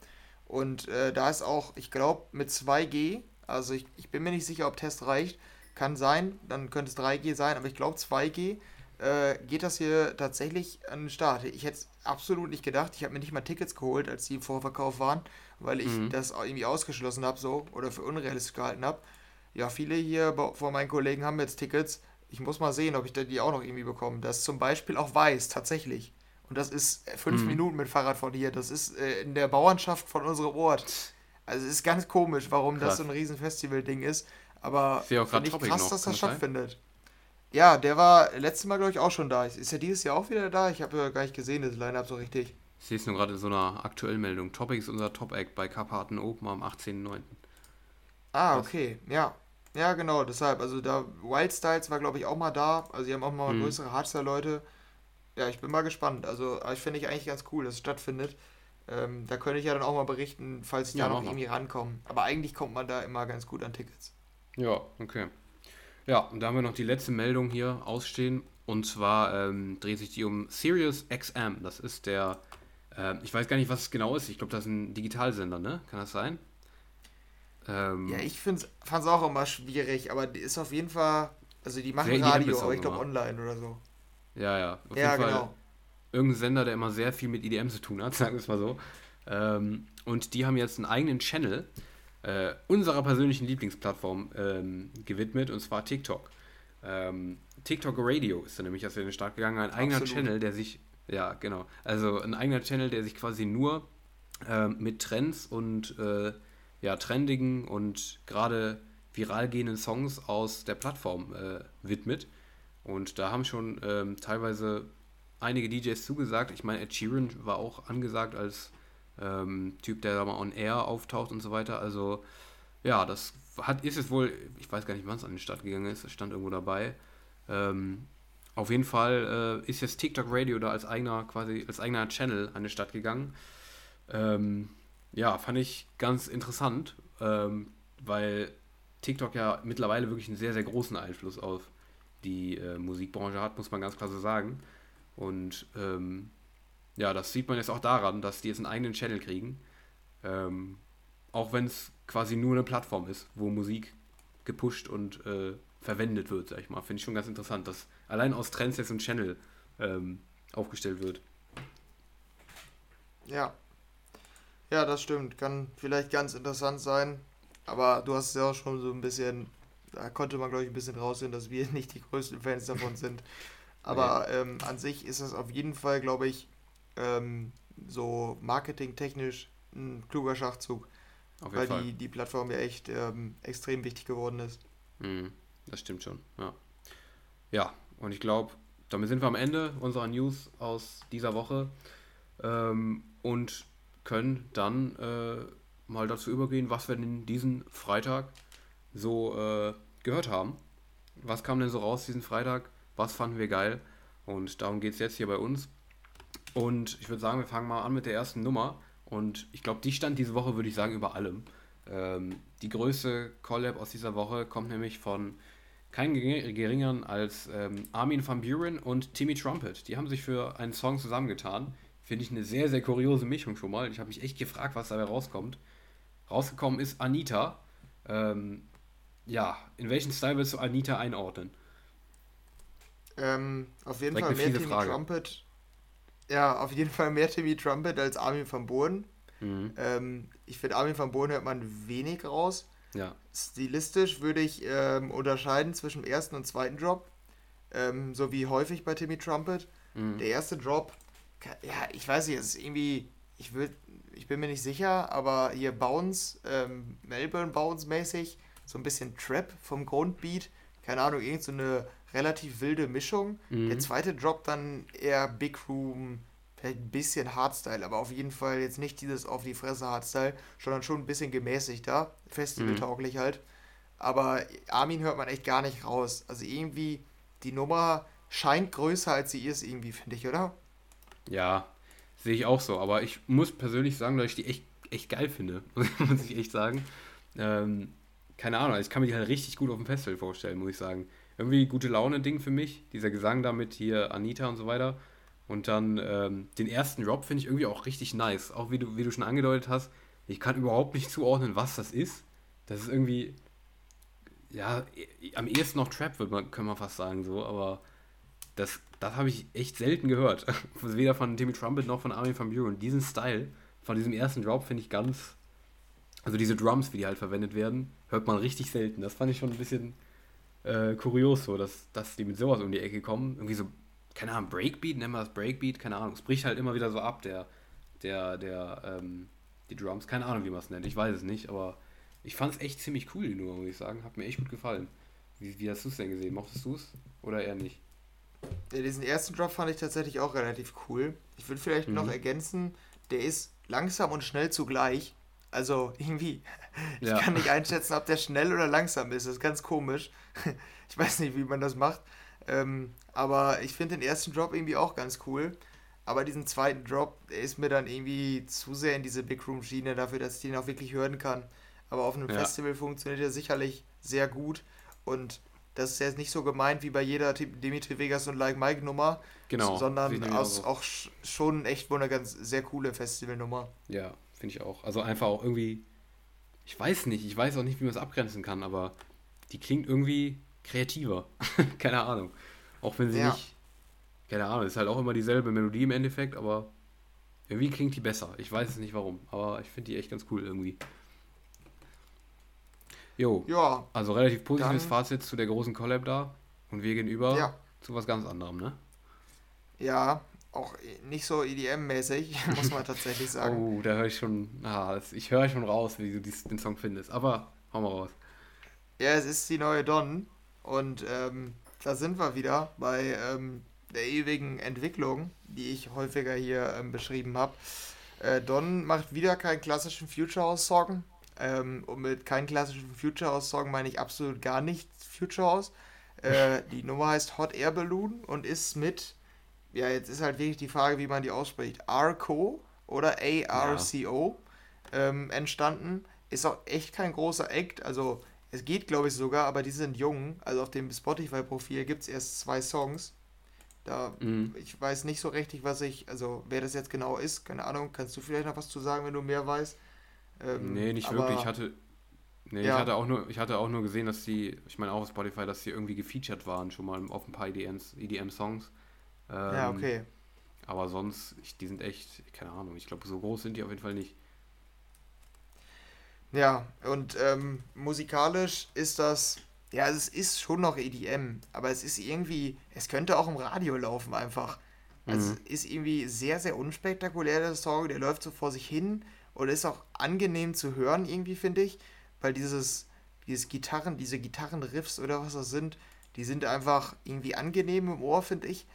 Und äh, da ist auch, ich glaube, mit 2G, also ich, ich bin mir nicht sicher, ob Test reicht, kann sein, dann könnte es 3G sein, aber ich glaube 2G äh, geht das hier tatsächlich an den Start. Ich hätte es absolut nicht gedacht. Ich habe mir nicht mal Tickets geholt, als die im Vorverkauf waren, weil ich mhm. das irgendwie ausgeschlossen habe so oder für unrealistisch gehalten habe. Ja, viele hier von meinen Kollegen haben jetzt Tickets ich muss mal sehen, ob ich die auch noch irgendwie bekomme. Das zum Beispiel auch weiß, tatsächlich. Und das ist äh, fünf mhm. Minuten mit Fahrrad von hier. Das ist äh, in der Bauernschaft von unserem Ort. Also es ist ganz komisch, warum krass. das so ein riesen Festival-Ding ist. Aber finde ich krass, noch. dass das stattfindet. Ja, der war letztes Mal, glaube ich, auch schon da. Ist er dieses Jahr auch wieder da? Ich habe ja gar nicht gesehen, das Line-Up so richtig. Ich sehe es nur gerade in so einer aktuellen Meldung. Topic ist unser Top-Act bei Karpaten Open am 18.09. Ah, okay. Ja, ja, genau, deshalb. Also da Wild Styles war, glaube ich, auch mal da. Also die haben auch mal mhm. größere Hardstyle-Leute. Ja, ich bin mal gespannt. Also ich finde ich eigentlich ganz cool, dass es stattfindet. Ähm, da könnte ich ja dann auch mal berichten, falls ich ja, da noch irgendwie rankomme. Aber eigentlich kommt man da immer ganz gut an Tickets. Ja, okay. Ja, und da haben wir noch die letzte Meldung hier ausstehen. Und zwar ähm, dreht sich die um Sirius XM. Das ist der, äh, ich weiß gar nicht, was es genau ist. Ich glaube, das ist ein Digitalsender, ne? Kann das sein? Ähm, ja, ich fand es auch immer schwierig, aber die ist auf jeden Fall, also die machen Radio, aber ich glaube online oder so. Ja, ja. Auf ja, jeden Fall genau. Irgendein Sender, der immer sehr viel mit EDM zu tun hat, [laughs] sagen wir es mal so. Ähm, und die haben jetzt einen eigenen Channel äh, unserer persönlichen Lieblingsplattform ähm, gewidmet, und zwar TikTok. Ähm, TikTok Radio ist da nämlich aus den Start gegangen, ein eigener Absolut. Channel, der sich, ja, genau, also ein eigener Channel, der sich quasi nur äh, mit Trends und äh, ja, trendigen und gerade viral gehenden Songs aus der Plattform äh, widmet. Und da haben schon ähm, teilweise einige DJs zugesagt. Ich meine, Ed Sheeran war auch angesagt als ähm, Typ, der da mal on air auftaucht und so weiter. Also ja, das hat, ist es wohl, ich weiß gar nicht, wann es an den Start gegangen ist, es stand irgendwo dabei. Ähm, auf jeden Fall äh, ist jetzt TikTok Radio da als eigener, quasi als eigener Channel an den Start gegangen. Ähm, ja, fand ich ganz interessant, ähm, weil TikTok ja mittlerweile wirklich einen sehr, sehr großen Einfluss auf die äh, Musikbranche hat, muss man ganz klar so sagen. Und ähm, ja, das sieht man jetzt auch daran, dass die jetzt einen eigenen Channel kriegen. Ähm, auch wenn es quasi nur eine Plattform ist, wo Musik gepusht und äh, verwendet wird, sag ich mal. Finde ich schon ganz interessant, dass allein aus Trends jetzt ein Channel ähm, aufgestellt wird. Ja. Ja, das stimmt. Kann vielleicht ganz interessant sein. Aber du hast es ja auch schon so ein bisschen, da konnte man, glaube ich, ein bisschen raussehen, dass wir [laughs] nicht die größten Fans davon sind. Aber nee. ähm, an sich ist das auf jeden Fall, glaube ich, ähm, so marketingtechnisch ein kluger Schachzug. weil Fall. Die, die Plattform ja echt ähm, extrem wichtig geworden ist. Mhm, das stimmt schon, ja. Ja, und ich glaube, damit sind wir am Ende unserer News aus dieser Woche ähm, und können dann äh, mal dazu übergehen, was wir denn diesen Freitag so äh, gehört haben. Was kam denn so raus diesen Freitag? Was fanden wir geil? Und darum geht es jetzt hier bei uns. Und ich würde sagen, wir fangen mal an mit der ersten Nummer. Und ich glaube, die stand diese Woche, würde ich sagen, über allem. Ähm, die größte Collab aus dieser Woche kommt nämlich von kein geringeren als ähm, Armin van Buren und Timmy Trumpet. Die haben sich für einen Song zusammengetan. Finde ich eine sehr, sehr kuriose Mischung schon mal. Ich habe mich echt gefragt, was dabei rauskommt. Rausgekommen ist Anita. Ähm, ja, in welchen Style willst du Anita einordnen? Ähm, auf jeden Fall mehr Timmy Frage. Trumpet. Ja, auf jeden Fall mehr Timmy Trumpet als Armin van Buren. Mhm. Ähm, ich finde, Armin van Buren hört man wenig raus. Ja. Stilistisch würde ich ähm, unterscheiden zwischen dem ersten und zweiten Drop. Ähm, so wie häufig bei Timmy Trumpet. Mhm. Der erste Drop, ja, ich weiß nicht, es ist irgendwie, ich, will, ich bin mir nicht sicher, aber hier Bounce, ähm, Melbourne Bounce mäßig, so ein bisschen Trap vom Grundbeat. Keine Ahnung, irgend so eine relativ wilde Mischung. Mhm. Der zweite Drop dann eher Big Room, vielleicht ein bisschen Hardstyle, aber auf jeden Fall jetzt nicht dieses auf die Fresse Hardstyle, sondern schon ein bisschen gemäßigter, festivaltauglich mhm. halt. Aber Armin hört man echt gar nicht raus. Also irgendwie, die Nummer scheint größer als sie ist, irgendwie, finde ich, oder? Ja, sehe ich auch so. Aber ich muss persönlich sagen, dass ich die echt, echt geil finde, [laughs] muss ich echt sagen. Ähm, keine Ahnung, ich kann mir die halt richtig gut auf dem Festival vorstellen, muss ich sagen irgendwie gute Laune-Ding für mich. Dieser Gesang damit hier Anita und so weiter. Und dann ähm, den ersten Drop finde ich irgendwie auch richtig nice. Auch wie du, wie du schon angedeutet hast, ich kann überhaupt nicht [laughs] zuordnen, was das ist. Das ist irgendwie, ja, am ehesten noch Trap, wird man, können wir fast sagen, so, aber das, das habe ich echt selten gehört. [laughs] Weder von Timmy Trumpet noch von Armin van Buren. Diesen Style von diesem ersten Drop finde ich ganz, also diese Drums, wie die halt verwendet werden, hört man richtig selten. Das fand ich schon ein bisschen, äh, kurios so, dass, dass die mit sowas um die Ecke kommen. Irgendwie so, keine Ahnung, Breakbeat, nennen wir das Breakbeat, keine Ahnung. Es bricht halt immer wieder so ab, der, der, der, ähm, die Drums. Keine Ahnung, wie man es nennt, ich weiß es nicht, aber ich fand es echt ziemlich cool, die Nummer, muss ich sagen. Hat mir echt gut gefallen. Wie, wie hast du es denn gesehen? Mochtest du es oder eher nicht? Ja, diesen ersten Drop fand ich tatsächlich auch relativ cool. Ich würde vielleicht mhm. noch ergänzen, der ist langsam und schnell zugleich. Also irgendwie, [laughs] ich ja. kann nicht einschätzen, ob der schnell oder langsam ist. Das ist ganz komisch. [laughs] Ich weiß nicht, wie man das macht. Ähm, aber ich finde den ersten Drop irgendwie auch ganz cool. Aber diesen zweiten Drop, ist mir dann irgendwie zu sehr in diese Big Room Schiene dafür, dass ich den auch wirklich hören kann. Aber auf einem ja. Festival funktioniert er sicherlich sehr gut. Und das ist jetzt nicht so gemeint wie bei jeder Dimitri Vegas und Like Mike Nummer. Genau. Sondern aus, auch schon echt wohl eine ganz sehr coole Festivalnummer. Ja, finde ich auch. Also einfach auch irgendwie, ich weiß nicht, ich weiß auch nicht, wie man es abgrenzen kann, aber die klingt irgendwie kreativer. [laughs] keine Ahnung. Auch wenn sie ja. nicht, keine Ahnung, ist halt auch immer dieselbe Melodie im Endeffekt, aber irgendwie klingt die besser. Ich weiß es nicht warum, aber ich finde die echt ganz cool irgendwie. Jo. Ja. Also relativ positives dann, Fazit zu der großen Collab da. Und wir gehen über ja. zu was ganz anderem, ne? Ja, auch nicht so EDM-mäßig, [laughs] muss man tatsächlich [laughs] sagen. Oh, da höre ich schon, ah, ich höre schon raus, wie du den Song findest. Aber hau mal raus. Ja, es ist die neue Don. Und ähm, da sind wir wieder bei ähm, der ewigen Entwicklung, die ich häufiger hier ähm, beschrieben habe. Äh, Don macht wieder keinen klassischen Future House Song. Ähm, und mit keinem klassischen Future House Song meine ich absolut gar nicht Future House. Äh, [laughs] die Nummer heißt Hot Air Balloon und ist mit ja, jetzt ist halt wirklich die Frage, wie man die ausspricht. Arco oder ARCO ja. ähm, entstanden. Ist auch echt kein großer Act. Also, es geht, glaube ich, sogar, aber die sind jung. Also, auf dem Spotify-Profil gibt es erst zwei Songs. Da, mhm. ich weiß nicht so richtig, was ich, also wer das jetzt genau ist, keine Ahnung, kannst du vielleicht noch was zu sagen, wenn du mehr weißt? Ähm, nee, nicht aber, wirklich. Ich hatte, nee, ja. ich hatte auch nur, ich hatte auch nur gesehen, dass die, ich meine auch auf Spotify, dass sie irgendwie gefeatured waren, schon mal auf ein paar EDMs, EDM-Songs. Ähm, ja, okay. Aber sonst, ich, die sind echt, keine Ahnung, ich glaube, so groß sind die auf jeden Fall nicht. Ja, und ähm, musikalisch ist das, ja, es ist schon noch EDM, aber es ist irgendwie, es könnte auch im Radio laufen einfach. Also mhm. es ist irgendwie sehr, sehr unspektakulär, der Song, der läuft so vor sich hin und ist auch angenehm zu hören irgendwie, finde ich, weil dieses, dieses Gitarren, diese Gitarrenriffs oder was das sind, die sind einfach irgendwie angenehm im Ohr, finde ich.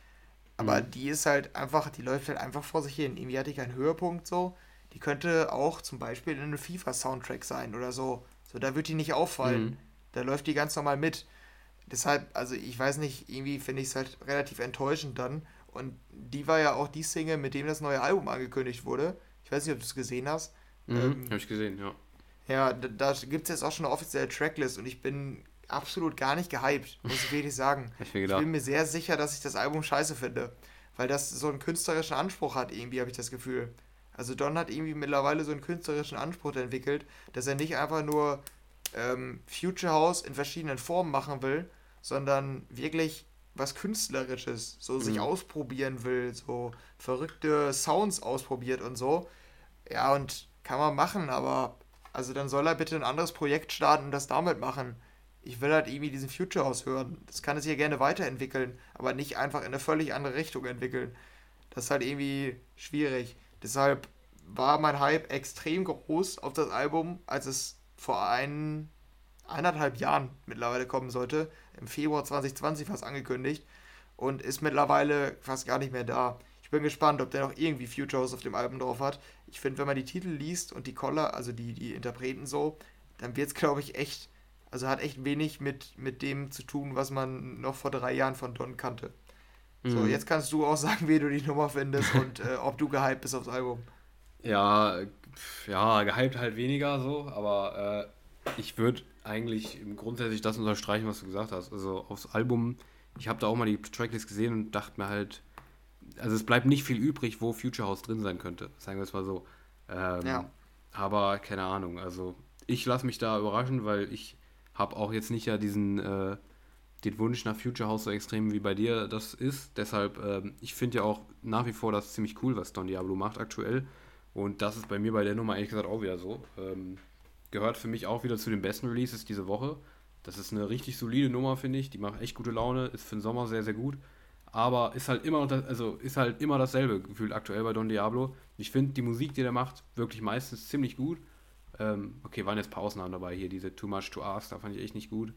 Aber mhm. die ist halt einfach, die läuft halt einfach vor sich hin. Irgendwie hatte ich einen Höhepunkt so die könnte auch zum Beispiel in einem FIFA-Soundtrack sein oder so. So, da wird die nicht auffallen. Mhm. Da läuft die ganz normal mit. Deshalb, also ich weiß nicht, irgendwie finde ich es halt relativ enttäuschend dann. Und die war ja auch die Single, mit dem das neue Album angekündigt wurde. Ich weiß nicht, ob du es gesehen hast. Mhm, ähm, Habe ich gesehen, ja. Ja, da, da gibt es jetzt auch schon eine offizielle Tracklist und ich bin absolut gar nicht gehypt, muss ich wirklich sagen. ich, ich bin mir sehr sicher, dass ich das Album scheiße finde. Weil das so einen künstlerischen Anspruch hat, irgendwie, habe ich das Gefühl. Also Don hat irgendwie mittlerweile so einen künstlerischen Anspruch entwickelt, dass er nicht einfach nur ähm, Future House in verschiedenen Formen machen will, sondern wirklich was Künstlerisches, so mhm. sich ausprobieren will, so verrückte Sounds ausprobiert und so. Ja, und kann man machen, aber also dann soll er bitte ein anderes Projekt starten und das damit machen. Ich will halt irgendwie diesen Future House hören. Das kann es hier gerne weiterentwickeln, aber nicht einfach in eine völlig andere Richtung entwickeln. Das ist halt irgendwie schwierig. Deshalb war mein Hype extrem groß auf das Album, als es vor ein, eineinhalb Jahren mittlerweile kommen sollte. Im Februar 2020 fast angekündigt. Und ist mittlerweile fast gar nicht mehr da. Ich bin gespannt, ob der noch irgendwie Futures auf dem Album drauf hat. Ich finde, wenn man die Titel liest und die Collar, also die, die Interpreten so, dann wird es, glaube ich, echt, also hat echt wenig mit, mit dem zu tun, was man noch vor drei Jahren von Don kannte. So, mhm. jetzt kannst du auch [laughs] sagen, wie du die Nummer findest und äh, ob du gehypt bist aufs Album. Ja, ja, gehypt halt weniger so, aber äh, ich würde eigentlich grundsätzlich das unterstreichen, was du gesagt hast. Also aufs Album, ich habe da auch mal die Tracklist gesehen und dachte mir halt, also es bleibt nicht viel übrig, wo Future House drin sein könnte, sagen wir es mal so. Ähm, ja. Aber keine Ahnung, also ich lasse mich da überraschen, weil ich habe auch jetzt nicht ja diesen äh, den Wunsch nach Future House so extrem wie bei dir das ist. Deshalb, ähm, ich finde ja auch nach wie vor das ziemlich cool, was Don Diablo macht aktuell. Und das ist bei mir bei der Nummer ehrlich gesagt auch wieder so. Ähm, gehört für mich auch wieder zu den besten Releases diese Woche. Das ist eine richtig solide Nummer, finde ich. Die macht echt gute Laune, ist für den Sommer sehr, sehr gut. Aber ist halt immer das, also ist halt immer dasselbe Gefühl aktuell bei Don Diablo. Ich finde die Musik, die der macht, wirklich meistens ziemlich gut. Ähm, okay, waren jetzt ein paar Ausnahmen dabei hier. Diese Too Much to Ask, da fand ich echt nicht gut.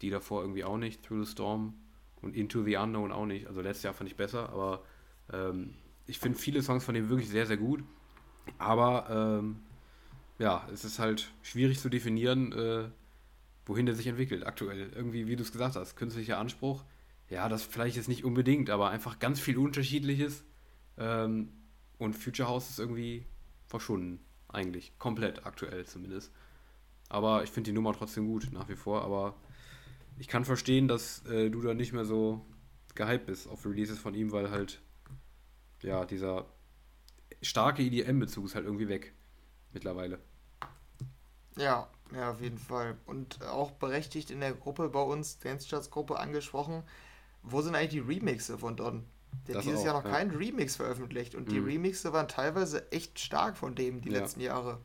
Die davor irgendwie auch nicht, Through the Storm und Into the Unknown auch nicht. Also letztes Jahr fand ich besser, aber ähm, ich finde viele Songs von dem wirklich sehr, sehr gut. Aber ähm, ja, es ist halt schwierig zu definieren, äh, wohin der sich entwickelt aktuell. Irgendwie, wie du es gesagt hast, künstlicher Anspruch. Ja, das vielleicht jetzt nicht unbedingt, aber einfach ganz viel Unterschiedliches. Ähm, und Future House ist irgendwie verschwunden, eigentlich. Komplett aktuell zumindest. Aber ich finde die Nummer trotzdem gut, nach wie vor. Aber ich kann verstehen, dass äh, du da nicht mehr so gehypt bist auf Releases von ihm, weil halt, ja, dieser starke EDM-Bezug ist halt irgendwie weg mittlerweile. Ja, ja, auf jeden Fall. Und auch berechtigt in der Gruppe bei uns, Dance Charts Gruppe, angesprochen, wo sind eigentlich die Remixe von Don? Der hat dieses auch, Jahr noch ja. keinen Remix veröffentlicht und mhm. die Remixe waren teilweise echt stark von dem die ja. letzten Jahre.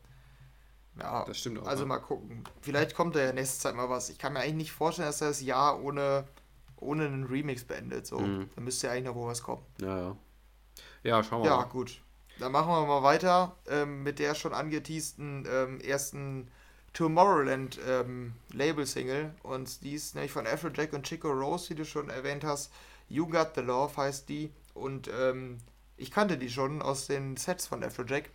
Ja, das stimmt auch. Also ja. mal gucken. Vielleicht kommt da ja nächste Zeit mal was. Ich kann mir eigentlich nicht vorstellen, dass er das Jahr ohne, ohne einen Remix beendet. So. Mhm. Da müsste ja eigentlich noch wo was kommen. Ja, ja. Ja, schauen wir ja, mal. Ja, gut. Dann machen wir mal weiter ähm, mit der schon angeteasten ähm, ersten Tomorrowland ähm, Label-Single. Und die ist nämlich von Afrojack und Chico Rose, wie du schon erwähnt hast. You Got the Love heißt die. Und ähm, ich kannte die schon aus den Sets von Afrojack.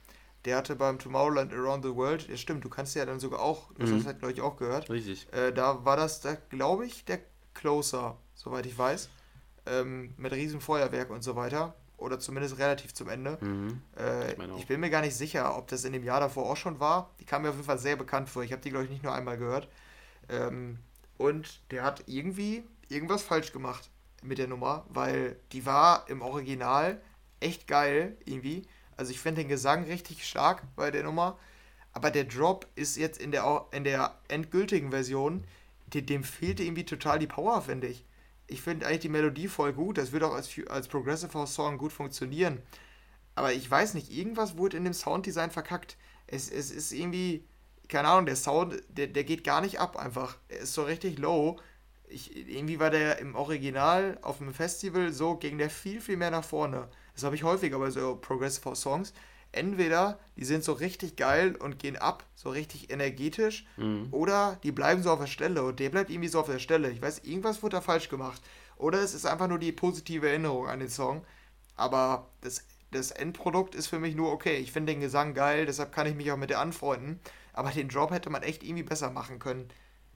Der hatte beim Tomorrowland Around the World, ja stimmt, du kannst ja dann sogar auch, du hast mhm. das halt, glaube ich, auch gehört. Richtig. Äh, da war das, glaube ich, der Closer, soweit ich weiß. Ähm, mit riesen Feuerwerk und so weiter oder zumindest relativ zum Ende. Mhm. Äh, ich, ich, bin mir gar nicht sicher, ob das in dem Jahr davor auch schon war. Die kam mir auf jeden Fall sehr bekannt vor. Ich habe die, glaube ich, nicht nur einmal gehört. Ähm, und der hat irgendwie irgendwas falsch gemacht. Mit der Nummer, weil die war im Original echt geil irgendwie. Also ich finde den Gesang richtig stark bei der Nummer. Aber der Drop ist jetzt in der, in der endgültigen Version, dem, dem fehlte irgendwie total die Power, finde ich. Ich finde eigentlich die Melodie voll gut. Das wird auch als, als Progressive House Song gut funktionieren. Aber ich weiß nicht, irgendwas wurde in dem Sounddesign verkackt. Es, es ist irgendwie, keine Ahnung, der Sound, der, der geht gar nicht ab einfach. Er ist so richtig low. Ich, irgendwie war der im Original auf dem Festival so, ging der viel, viel mehr nach vorne. Das habe ich häufiger bei so Progressive Songs. Entweder die sind so richtig geil und gehen ab, so richtig energetisch, mhm. oder die bleiben so auf der Stelle und der bleibt irgendwie so auf der Stelle. Ich weiß, irgendwas wurde da falsch gemacht. Oder es ist einfach nur die positive Erinnerung an den Song. Aber das, das Endprodukt ist für mich nur okay. Ich finde den Gesang geil, deshalb kann ich mich auch mit der anfreunden. Aber den Drop hätte man echt irgendwie besser machen können.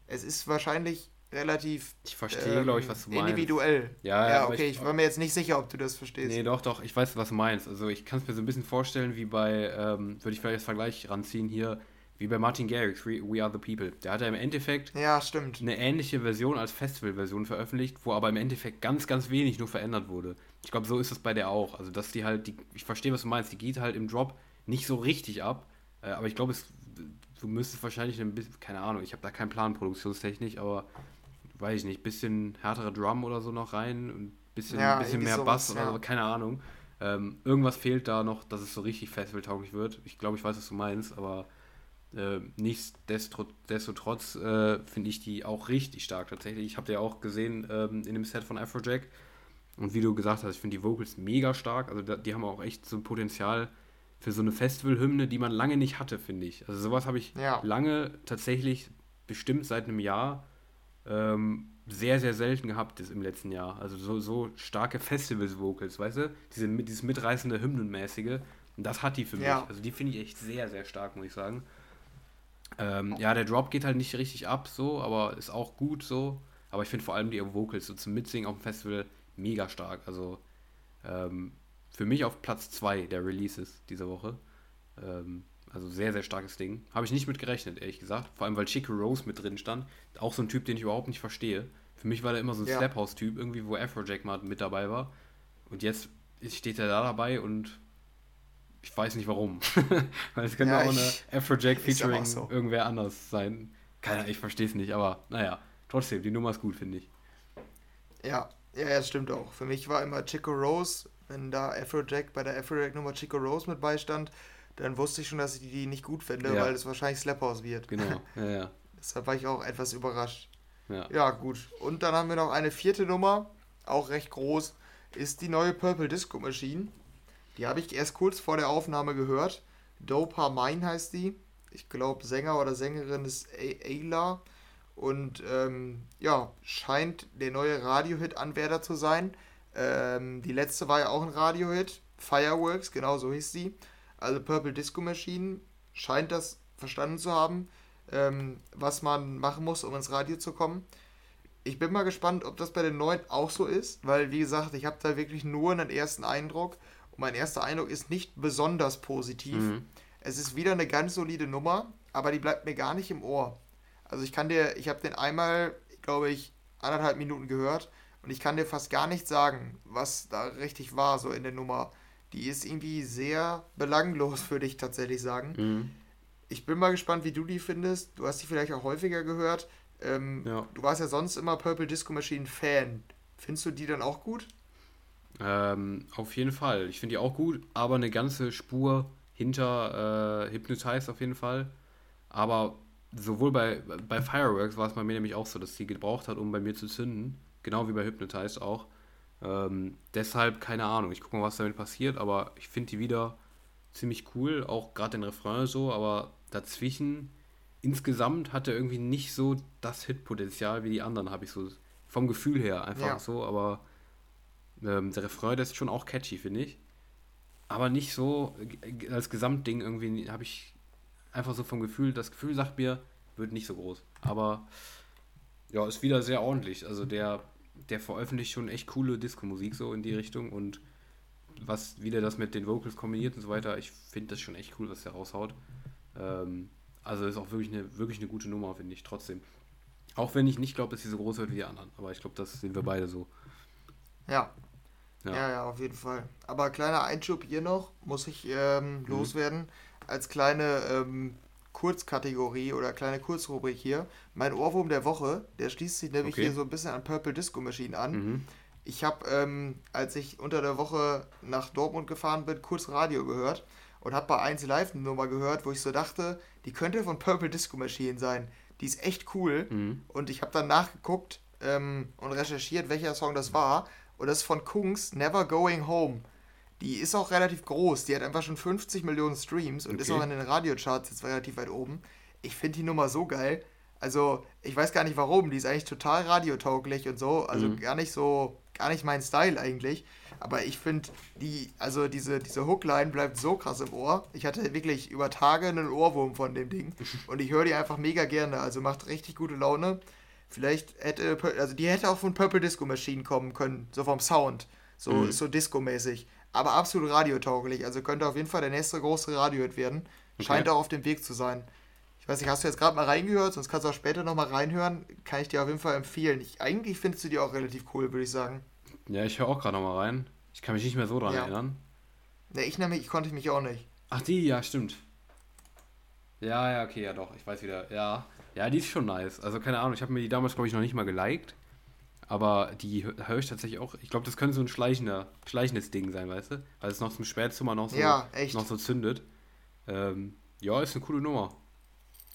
Es ist wahrscheinlich relativ. Ich verstehe, ähm, glaube ich, was du meinst. Individuell. Ja, ja okay, ich, ich, war mir jetzt nicht sicher, ob du das verstehst. Nee, doch, doch, ich weiß, was du meinst. Also ich kann es mir so ein bisschen vorstellen, wie bei, ähm, würde ich vielleicht als Vergleich ranziehen hier, wie bei Martin Garrix, We, We Are the People. Der hat ja im Endeffekt ja, stimmt. eine ähnliche Version als Festival-Version veröffentlicht, wo aber im Endeffekt ganz, ganz wenig nur verändert wurde. Ich glaube, so ist es bei der auch. Also, dass die halt, die, ich verstehe, was du meinst, die geht halt im Drop nicht so richtig ab. Äh, aber ich glaube, du müsstest wahrscheinlich ein bisschen, keine Ahnung, ich habe da keinen Plan produktionstechnisch, aber weiß ich nicht, bisschen härtere Drum oder so noch rein, ein bisschen, ja, bisschen mehr sowas, Bass oder so, keine Ahnung. Ähm, irgendwas fehlt da noch, dass es so richtig festivaltauglich wird. Ich glaube, ich weiß, was du meinst, aber äh, nichtsdestotrotz äh, finde ich die auch richtig stark tatsächlich. Ich habe die ja auch gesehen ähm, in dem Set von Afrojack. Und wie du gesagt hast, ich finde die Vocals mega stark. Also da, die haben auch echt so ein Potenzial für so eine Festivalhymne, die man lange nicht hatte, finde ich. Also sowas habe ich ja. lange tatsächlich bestimmt seit einem Jahr ähm, sehr, sehr selten gehabt ist im letzten Jahr. Also so, so starke Festivals-Vocals, weißt du? Diese, dieses mitreißende Hymnenmäßige. Und das hat die für mich. Also die finde ich echt sehr, sehr stark, muss ich sagen. Ähm, ja, der Drop geht halt nicht richtig ab, so, aber ist auch gut so. Aber ich finde vor allem die Vocals so zum Mitsingen auf dem Festival mega stark. Also ähm, für mich auf Platz 2 der Releases diese Woche. Ähm, also sehr, sehr starkes Ding. Habe ich nicht mit gerechnet, ehrlich gesagt. Vor allem, weil Chico Rose mit drin stand. Auch so ein Typ, den ich überhaupt nicht verstehe. Für mich war der immer so ein ja. Slaphouse-Typ, irgendwie, wo Afrojack mal mit dabei war. Und jetzt steht er da dabei und ich weiß nicht warum. [laughs] weil es könnte ja, auch eine Afrojack [laughs] featuring so. irgendwer anders sein. Keiner, ich verstehe es nicht, aber naja, trotzdem, die Nummer ist gut, finde ich. Ja, ja, das stimmt auch. Für mich war immer Chico Rose, wenn da Afrojack bei der Afrojack-Nummer Chico Rose mit beistand, dann wusste ich schon, dass ich die nicht gut finde, ja. weil es wahrscheinlich Slap House wird. Genau, [laughs] ja, ja. Deshalb war ich auch etwas überrascht. Ja. ja, gut. Und dann haben wir noch eine vierte Nummer, auch recht groß, ist die neue Purple Disco Machine. Die habe ich erst kurz vor der Aufnahme gehört. Dopa Mine heißt die. Ich glaube, Sänger oder Sängerin ist Ayla. Und ähm, ja, scheint der neue Radio-Hit-Anwärter zu sein. Ähm, die letzte war ja auch ein Radio-Hit. Fireworks, genau so hieß sie. Also Purple Disco Machine scheint das verstanden zu haben, ähm, was man machen muss, um ins Radio zu kommen. Ich bin mal gespannt, ob das bei den neuen auch so ist, weil wie gesagt, ich habe da wirklich nur einen ersten Eindruck und mein erster Eindruck ist nicht besonders positiv. Mhm. Es ist wieder eine ganz solide Nummer, aber die bleibt mir gar nicht im Ohr. Also ich kann dir, ich habe den einmal, glaube ich, anderthalb Minuten gehört und ich kann dir fast gar nicht sagen, was da richtig war, so in der Nummer die ist irgendwie sehr belanglos, [laughs] würde ich tatsächlich sagen. Mhm. Ich bin mal gespannt, wie du die findest. Du hast die vielleicht auch häufiger gehört. Ähm, ja. Du warst ja sonst immer Purple Disco Machine Fan. Findest du die dann auch gut? Ähm, auf jeden Fall. Ich finde die auch gut, aber eine ganze Spur hinter äh, Hypnotize auf jeden Fall. Aber sowohl bei, bei Fireworks war es bei mir nämlich auch so, dass sie gebraucht hat, um bei mir zu zünden. Genau wie bei Hypnotize auch. Ähm, deshalb keine Ahnung. Ich gucke mal, was damit passiert, aber ich finde die wieder ziemlich cool, auch gerade den Refrain so, aber dazwischen insgesamt hat er irgendwie nicht so das Hitpotenzial wie die anderen, habe ich so vom Gefühl her einfach ja. so, aber ähm, der Refrain, der ist schon auch catchy, finde ich. Aber nicht so äh, als Gesamtding irgendwie habe ich einfach so vom Gefühl, das Gefühl sagt mir, wird nicht so groß. Aber ja, ist wieder sehr ordentlich. Also der der veröffentlicht schon echt coole Disco-Musik so in die Richtung und was wieder das mit den Vocals kombiniert und so weiter, ich finde das schon echt cool, was der raushaut. Ähm, also ist auch wirklich eine, wirklich eine gute Nummer, finde ich, trotzdem. Auch wenn ich nicht glaube, dass sie so groß wird wie die anderen, aber ich glaube, das sehen wir beide so. Ja. ja. Ja, ja, auf jeden Fall. Aber kleiner Einschub hier noch, muss ich ähm, mhm. loswerden. Als kleine ähm, Kurzkategorie oder kleine Kurzrubrik hier. Mein Ohrwurm der Woche, der schließt sich nämlich okay. hier so ein bisschen an Purple Disco Machine an. Mhm. Ich habe, ähm, als ich unter der Woche nach Dortmund gefahren bin, kurz Radio gehört und habe bei 1 Live eine Nummer gehört, wo ich so dachte, die könnte von Purple Disco Machine sein. Die ist echt cool. Mhm. Und ich habe dann nachgeguckt ähm, und recherchiert, welcher Song das war. Und das ist von Kungs Never Going Home. Die ist auch relativ groß. Die hat einfach schon 50 Millionen Streams und okay. ist auch in den Radiocharts jetzt relativ weit oben. Ich finde die Nummer so geil. Also, ich weiß gar nicht warum. Die ist eigentlich total radiotauglich und so. Also mhm. gar nicht so, gar nicht mein Style eigentlich. Aber ich finde, die, also diese, diese Hookline bleibt so krass im Ohr. Ich hatte wirklich über Tage einen Ohrwurm von dem Ding. [laughs] Und ich höre die einfach mega gerne. Also macht richtig gute Laune. Vielleicht hätte, also die hätte auch von Purple Disco Machine kommen können. So vom Sound. So, mhm. so Disco-mäßig aber absolut radiotauglich. Also könnte auf jeden Fall der nächste große Radiohit werden. Okay. Scheint auch auf dem Weg zu sein. Ich weiß nicht, hast du jetzt gerade mal reingehört, sonst kannst du auch später nochmal reinhören. Kann ich dir auf jeden Fall empfehlen. Ich, eigentlich findest du die auch relativ cool, würde ich sagen. Ja, ich höre auch gerade nochmal rein. Ich kann mich nicht mehr so dran ja. erinnern. Ne, ich nämlich, ich konnte mich auch nicht. Ach, die, ja, stimmt. Ja, ja, okay, ja doch. Ich weiß wieder. Ja, ja, die ist schon nice. Also keine Ahnung, ich habe mir die damals, glaube ich, noch nicht mal geliked. Aber die höre ich tatsächlich auch. Ich glaube, das könnte so ein schleichender, schleichendes Ding sein, weißt du? Weil es noch zum Spätzimmer noch so, ja, noch so zündet. Ähm, ja, ist eine coole Nummer.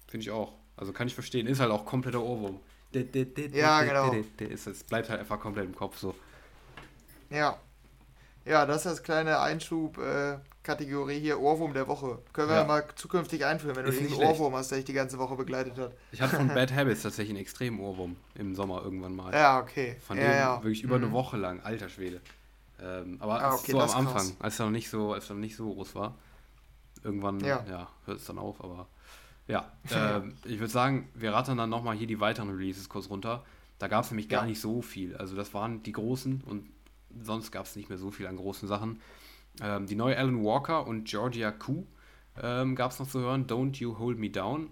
Finde ich auch. Also kann ich verstehen. Ist halt auch kompletter Ohrwurm. Ja, genau. Es bleibt halt einfach komplett im Kopf so. Ja. Ja, das ist das kleine Einschub. Äh, Kategorie hier Ohrwurm der Woche. Können wir ja. mal zukünftig einführen, wenn du irgendeinen Ohrwurm hast, der dich die ganze Woche begleitet hat. Ich hatte von [laughs] Bad Habits tatsächlich einen extremen Ohrwurm im Sommer irgendwann mal. Ja, okay. Von ja, dem ja. wirklich über mhm. eine Woche lang, alter Schwede. Ähm, aber ah, okay, so am Anfang, krass. als er noch nicht so, als er noch nicht so groß war. Irgendwann, ja, ja hört es dann auf, aber ja. [laughs] Ähm, ich würde sagen, wir rattern dann nochmal hier die weiteren Releases kurz runter. Da gab es nämlich gar nicht so viel. Also das waren die großen und sonst gab es nicht mehr so viel an großen Sachen. Ähm, die neue Alan Walker und Georgia Koo ähm, gab es noch zu hören. Don't You Hold Me Down.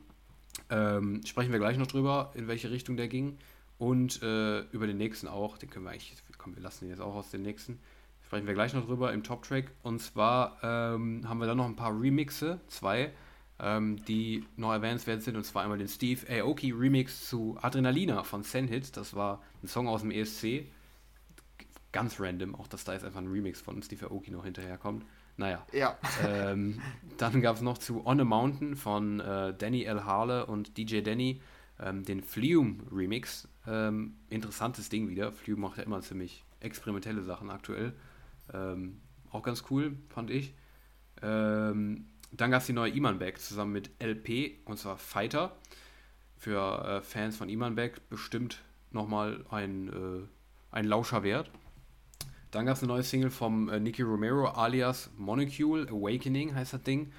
Ähm, sprechen wir gleich noch drüber, in welche Richtung der ging. Und äh, über den nächsten auch. Den können wir eigentlich, komm, wir lassen den jetzt auch aus den nächsten. Sprechen wir gleich noch drüber im Top-Track. Und zwar ähm, haben wir dann noch ein paar Remixe, zwei, ähm, die noch erwähnenswert sind. Und zwar einmal den Steve Aoki Remix zu Adrenalina von Senhit. Das war ein Song aus dem ESC ganz random, auch dass da jetzt einfach ein Remix von Steve Aoki noch hinterherkommt. Naja. Ja. Ähm, dann gab es noch zu On a Mountain von äh, Danny L. Harle und DJ Danny ähm, den Flume Remix. Ähm, interessantes Ding wieder. Flume macht ja immer ziemlich experimentelle Sachen aktuell. Ähm, auch ganz cool, fand ich. Ähm, dann gab es die neue Imanbek zusammen mit LP und zwar Fighter. Für äh, Fans von Imanbek bestimmt nochmal ein, äh, ein Lauscher wert. Dann gab es eine neue Single vom äh, Nicky Romero alias Monocule, Awakening heißt das Ding.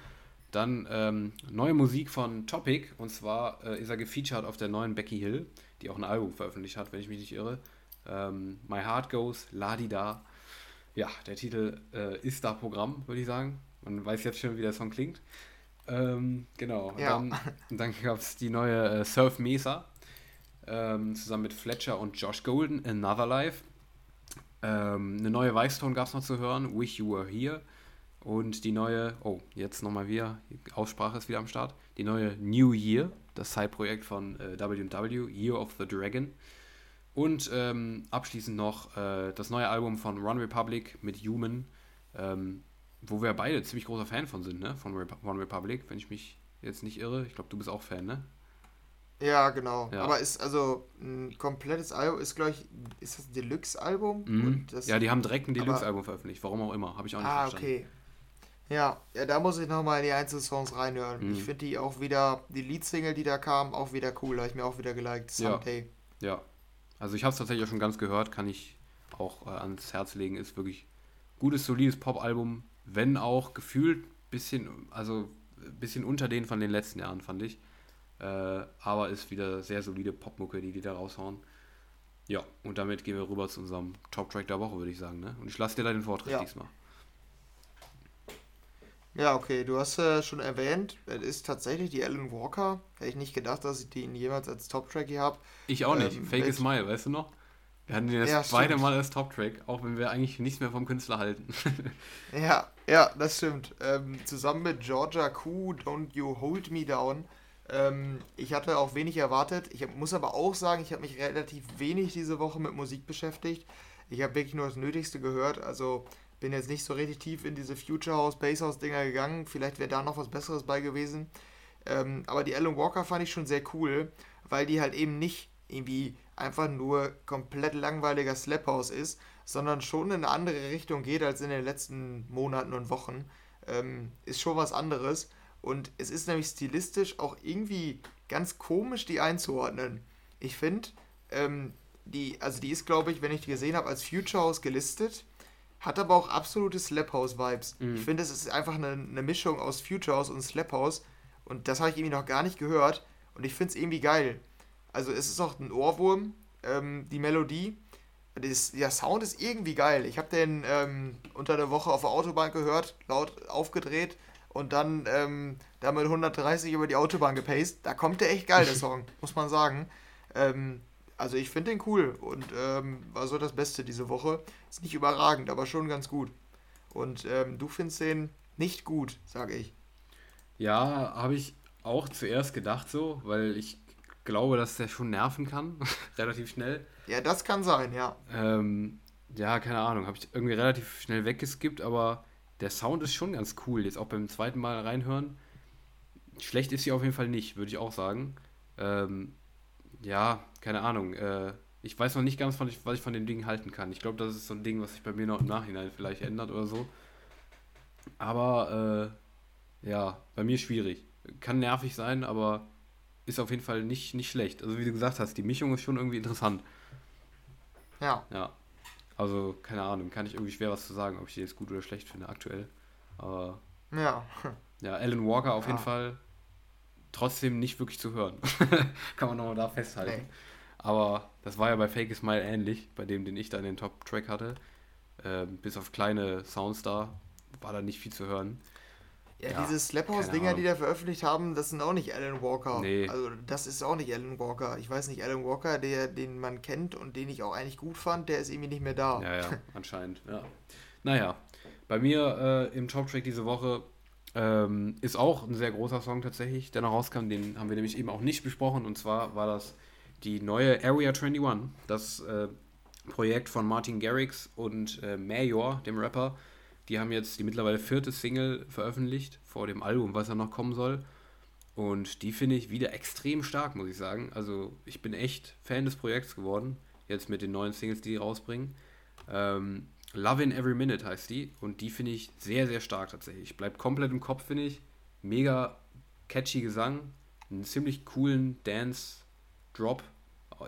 Dann ähm, neue Musik von Topic und zwar äh, ist er gefeatured auf der neuen Becky Hill, die auch ein Album veröffentlicht hat, wenn ich mich nicht irre. Ähm, My Heart Goes, Ladi Da. Ja, der Titel äh, ist da Programm, würde ich sagen. Man weiß jetzt schon, wie der Song klingt. Ähm, genau. Ja. Dann, dann gab es die neue äh, Surf Mesa ähm, zusammen mit Fletcher und Josh Golden, Another Life. Ähm, eine neue Weißton gab es noch zu hören, Wish You Were Here. Und die neue, oh, jetzt nochmal wieder, Aussprache ist wieder am Start. Die neue New Year, das Side-Projekt von äh, WW, Year of the Dragon. Und ähm, abschließend noch äh, das neue Album von One Republic mit Human, ähm, wo wir beide ziemlich großer Fan von sind, ne? Von Rep One Republic, wenn ich mich jetzt nicht irre. Ich glaube, du bist auch Fan, ne? Ja, genau. Ja. Aber ist also ein komplettes Album, ist glaube ich, ist das ein Deluxe-Album? Mhm. Ja, die haben direkt ein Deluxe-Album veröffentlicht, warum auch immer, habe ich auch nicht ah, verstanden. okay. Ja, ja, da muss ich nochmal in die Einzelsongs reinhören. Mhm. Ich finde die auch wieder, die Lead-Single, die da kam, auch wieder cool, habe ich mir auch wieder geliked. Someday. Ja, ja. also ich habe es tatsächlich auch schon ganz gehört, kann ich auch äh, ans Herz legen, ist wirklich gutes, solides Pop-Album, wenn auch gefühlt bisschen, also bisschen unter denen von den letzten Jahren, fand ich. Äh, aber ist wieder sehr solide Popmucke, die die da raushauen. Ja, und damit gehen wir rüber zu unserem Top-Track der Woche, würde ich sagen. Ne? Und ich lasse dir da den Vortritt ja. diesmal. Ja, okay, du hast äh, schon erwähnt, es ist tatsächlich die Alan Walker. Hätte ich nicht gedacht, dass ich den jemals als Top-Track hier habe. Ich auch nicht. Ähm, Fake is Smile, weißt du noch? Wir hatten den jetzt ja, beide Mal als Top-Track, auch wenn wir eigentlich nichts mehr vom Künstler halten. ja, ja, das stimmt. Ähm, zusammen mit Georgia Q, Don't You Hold Me Down. Ähm, ich hatte auch wenig erwartet. Ich muss aber auch sagen, ich habe mich relativ wenig diese Woche mit Musik beschäftigt. Ich habe wirklich nur das Nötigste gehört. Also bin jetzt nicht so richtig tief in diese Future House, Bass House Dinger gegangen. Vielleicht wäre da noch was Besseres bei gewesen. Ähm, aber die Alan Walker fand ich schon sehr cool, weil die halt eben nicht irgendwie einfach nur komplett langweiliger Slap House ist, sondern schon in eine andere Richtung geht als in den letzten Monaten und Wochen. Ähm, ist schon was anderes. Und es ist nämlich stilistisch auch irgendwie ganz komisch, die einzuordnen. Ich finde, ähm, die, also die ist, glaube ich, wenn ich die gesehen habe, als Future House gelistet, hat aber auch absolute Slap House Vibes. Mhm. Ich finde, es ist einfach eine, eine Mischung aus Future House und Slap House. Und das habe ich irgendwie noch gar nicht gehört. Und ich finde es irgendwie geil. Also es ist auch ein Ohrwurm, ähm, die Melodie. Das, der Sound ist irgendwie geil. Ich habe den ähm, unter der Woche auf der Autobahn gehört, laut aufgedreht und dann ähm, damit 130 über die Autobahn gepaced. Da kommt der echt geil, der [laughs] Song, muss man sagen. Ähm, also ich finde den cool und ähm, war so das Beste diese Woche. Ist nicht überragend, aber schon ganz gut. Und ähm, du findest den nicht gut, sage ich. Ja, habe ich auch zuerst gedacht so, weil ich glaube, dass der schon nerven kann, [laughs] relativ schnell. Ja, das kann sein, ja. Ähm, ja, keine Ahnung, habe ich irgendwie relativ schnell weggeskippt, aber der Sound ist schon ganz cool. Jetzt auch beim zweiten Mal reinhören. Schlecht ist sie auf jeden Fall nicht, würde ich auch sagen. Ähm, ja, keine Ahnung. Äh, ich weiß noch nicht ganz, was ich, von dem Ding halten kann. Ich glaube, das ist so ein Ding, was sich bei mir noch im Nachhinein vielleicht ändert oder so. Aber äh, ja, bei mir schwierig. Kann nervig sein, aber ist auf jeden Fall nicht, nicht schlecht. Also wie du gesagt hast, die Mischung ist schon irgendwie interessant. Ja. Ja. Also, keine Ahnung, kann ich irgendwie schwer was zu sagen, ob ich die jetzt gut oder schlecht finde aktuell. Aber. Ja. [laughs] Ja, Alan Walker auf ja. jeden Fall trotzdem nicht wirklich zu hören. [laughs] kann man nochmal da festhalten. Nee. Aber das war ja bei Fake Smile ähnlich, bei dem, den ich da in den Top-Track hatte. Ähm, bis auf kleine Sounds da war da nicht viel zu hören. Ja, ja diese Slaphouse-Dinger, die da veröffentlicht haben, das sind auch nicht Alan Walker. Nee. Also das ist auch nicht Alan Walker. Ich weiß nicht, Alan Walker, der, den man kennt und den ich auch eigentlich gut fand, der ist irgendwie nicht mehr da. Ja, ja, [laughs] anscheinend, ja. Naja, bei mir äh, im Top-Track diese Woche ähm, ist auch ein sehr großer Song tatsächlich, der noch rauskam. Den haben wir nämlich eben auch nicht besprochen. Und zwar war das die neue Area 21, das äh, Projekt von Martin Garrix und äh, Major, dem Rapper. Die haben jetzt die mittlerweile vierte Single veröffentlicht vor dem Album, was ja noch kommen soll. Und die finde ich wieder extrem stark, muss ich sagen. Also ich bin echt Fan des Projekts geworden, jetzt mit den neuen Singles, die die rausbringen. Ähm, Love in Every Minute heißt die und die finde ich sehr, sehr stark tatsächlich. Bleibt komplett im Kopf, finde ich. Mega catchy Gesang, einen ziemlich coolen Dance-Drop.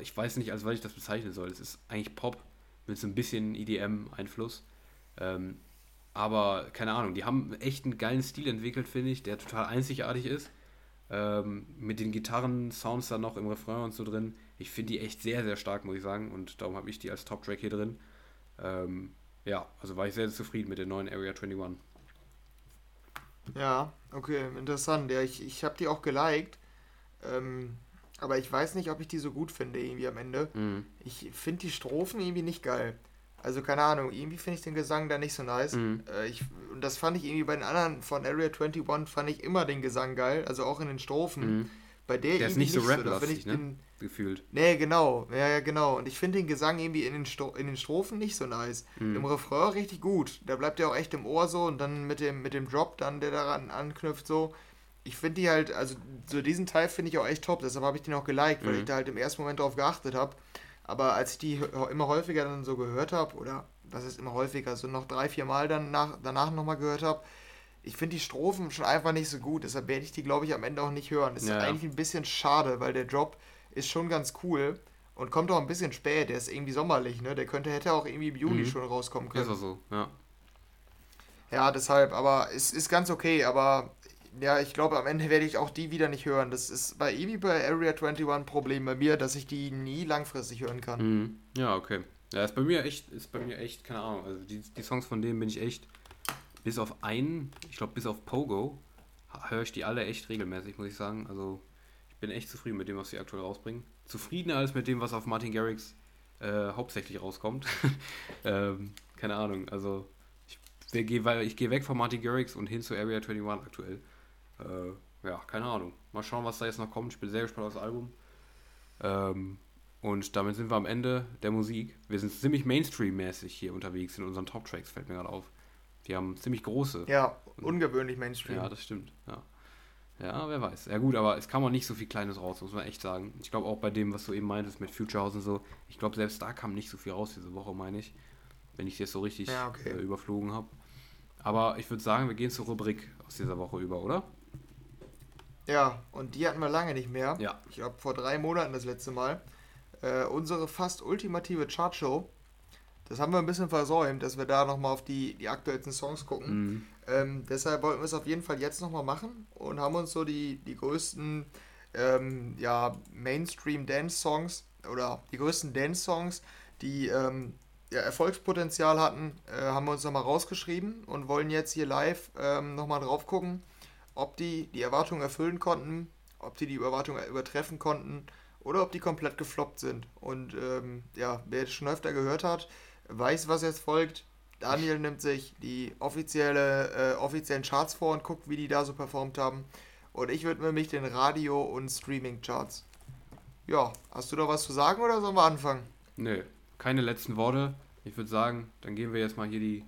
Ich weiß nicht, als was ich das bezeichnen soll. Es ist eigentlich Pop mit so ein bisschen EDM-Einfluss. Ähm, aber keine Ahnung, die haben echt einen geilen Stil entwickelt, finde ich, der total einzigartig ist. Ähm, mit den Gitarren-Sounds dann noch im Refrain und so drin. Ich finde die echt sehr, sehr stark, muss ich sagen. Und darum habe ich die als Top-Track hier drin. Ähm, ja, also war ich sehr, sehr zufrieden mit der neuen Area 21. Ja, okay, interessant. Ja, ich, ich habe die auch geliked. Ähm, aber ich weiß nicht, ob ich die so gut finde, irgendwie am Ende. Mhm. Ich finde die Strophen irgendwie nicht geil. Also keine Ahnung, irgendwie finde ich den Gesang da nicht so nice. Mhm. Äh, ich, und das fand ich irgendwie bei den anderen von Area 21 fand ich immer den Gesang geil, also auch in den Strophen. Mhm. Bei der, der ist nicht so rap-lastig, so. ne? Den, Gefühlt. Nee, genau. Ja, ja, genau. Und ich finde den Gesang irgendwie in den, Sto in den Strophen nicht so nice. Mhm. Im Refrain richtig gut. Da bleibt ja auch echt im Ohr so und dann mit dem, mit dem Drop dann, der daran anknüpft so. Ich finde die halt, also so diesen Teil finde ich auch echt top. Deshalb habe ich den auch geliked, weil mhm. ich da halt im ersten Moment drauf geachtet habe. Aber als ich die immer häufiger dann so gehört habe, oder was ist immer häufiger, so noch drei, vier Mal dann nach, danach nochmal gehört habe, ich finde die Strophen schon einfach nicht so gut. Deshalb werde ich die, glaube ich, am Ende auch nicht hören. Das ja, ist eigentlich ein bisschen schade, weil der Drop ist schon ganz cool und kommt auch ein bisschen spät. Der ist irgendwie sommerlich, ne? Der könnte, hätte auch irgendwie im Juli mhm. schon rauskommen können. Ist auch so, ja. Ja, deshalb, aber es ist ganz okay, aber ja, ich glaube, am Ende werde ich auch die wieder nicht hören. Das ist bei Ebi bei Area 21 ein Problem bei mir, dass ich die nie langfristig hören kann. Mhm. Ja, okay. Ja, ist bei mir echt, ist bei mir echt, keine Ahnung. Also die, die Songs von denen bin ich echt, bis auf einen, ich glaube bis auf Pogo, höre ich die alle echt regelmäßig, muss ich sagen. Also ich bin echt zufrieden mit dem, was sie aktuell rausbringen. Zufriedener als mit dem, was auf Martin Garrix äh, hauptsächlich rauskommt. [laughs] ähm, keine Ahnung, also ich gehe weg von Martin Garrix und hin zu Area 21 aktuell. Äh, ja, keine Ahnung. Mal schauen, was da jetzt noch kommt. Ich bin sehr gespannt auf das Album. Ähm, und damit sind wir am Ende der Musik. Wir sind ziemlich Mainstream-mäßig hier unterwegs in unseren Top-Tracks, fällt mir gerade auf. Die haben ziemlich große. Ja, ungewöhnlich Mainstream. Ja, das stimmt. Ja. ja, wer weiß. Ja gut, aber es kam auch nicht so viel Kleines raus, muss man echt sagen. Ich glaube auch bei dem, was du eben meintest mit Future House und so, ich glaube selbst da kam nicht so viel raus diese Woche, meine ich. Wenn ich es jetzt so richtig ja, okay. äh, überflogen habe. Aber ich würde sagen, wir gehen zur Rubrik aus dieser Woche über, oder? Ja, und die hatten wir lange nicht mehr. Ja. Ich glaube vor drei Monaten das letzte Mal äh, unsere fast ultimative Chartshow. Das haben wir ein bisschen versäumt, dass wir da nochmal auf die, die aktuellsten Songs gucken. Mhm. Ähm, deshalb wollten wir es auf jeden Fall jetzt nochmal machen und haben uns so die, die größten ähm, ja, Mainstream-Dance-Songs oder die größten Dance-Songs, die ähm, ja, Erfolgspotenzial hatten, äh, haben wir uns nochmal rausgeschrieben und wollen jetzt hier live ähm, nochmal drauf gucken, ob die die Erwartungen erfüllen konnten, ob die die Erwartungen übertreffen konnten oder ob die komplett gefloppt sind. Und ähm, ja, wer es schon öfter gehört hat, weiß, was jetzt folgt. Daniel nimmt sich die offizielle, äh, offiziellen Charts vor und guckt, wie die da so performt haben. Und ich widme mich den Radio- und Streaming-Charts. Ja, hast du da was zu sagen oder sollen wir anfangen? Nö, keine letzten Worte. Ich würde sagen, dann gehen wir jetzt mal hier die,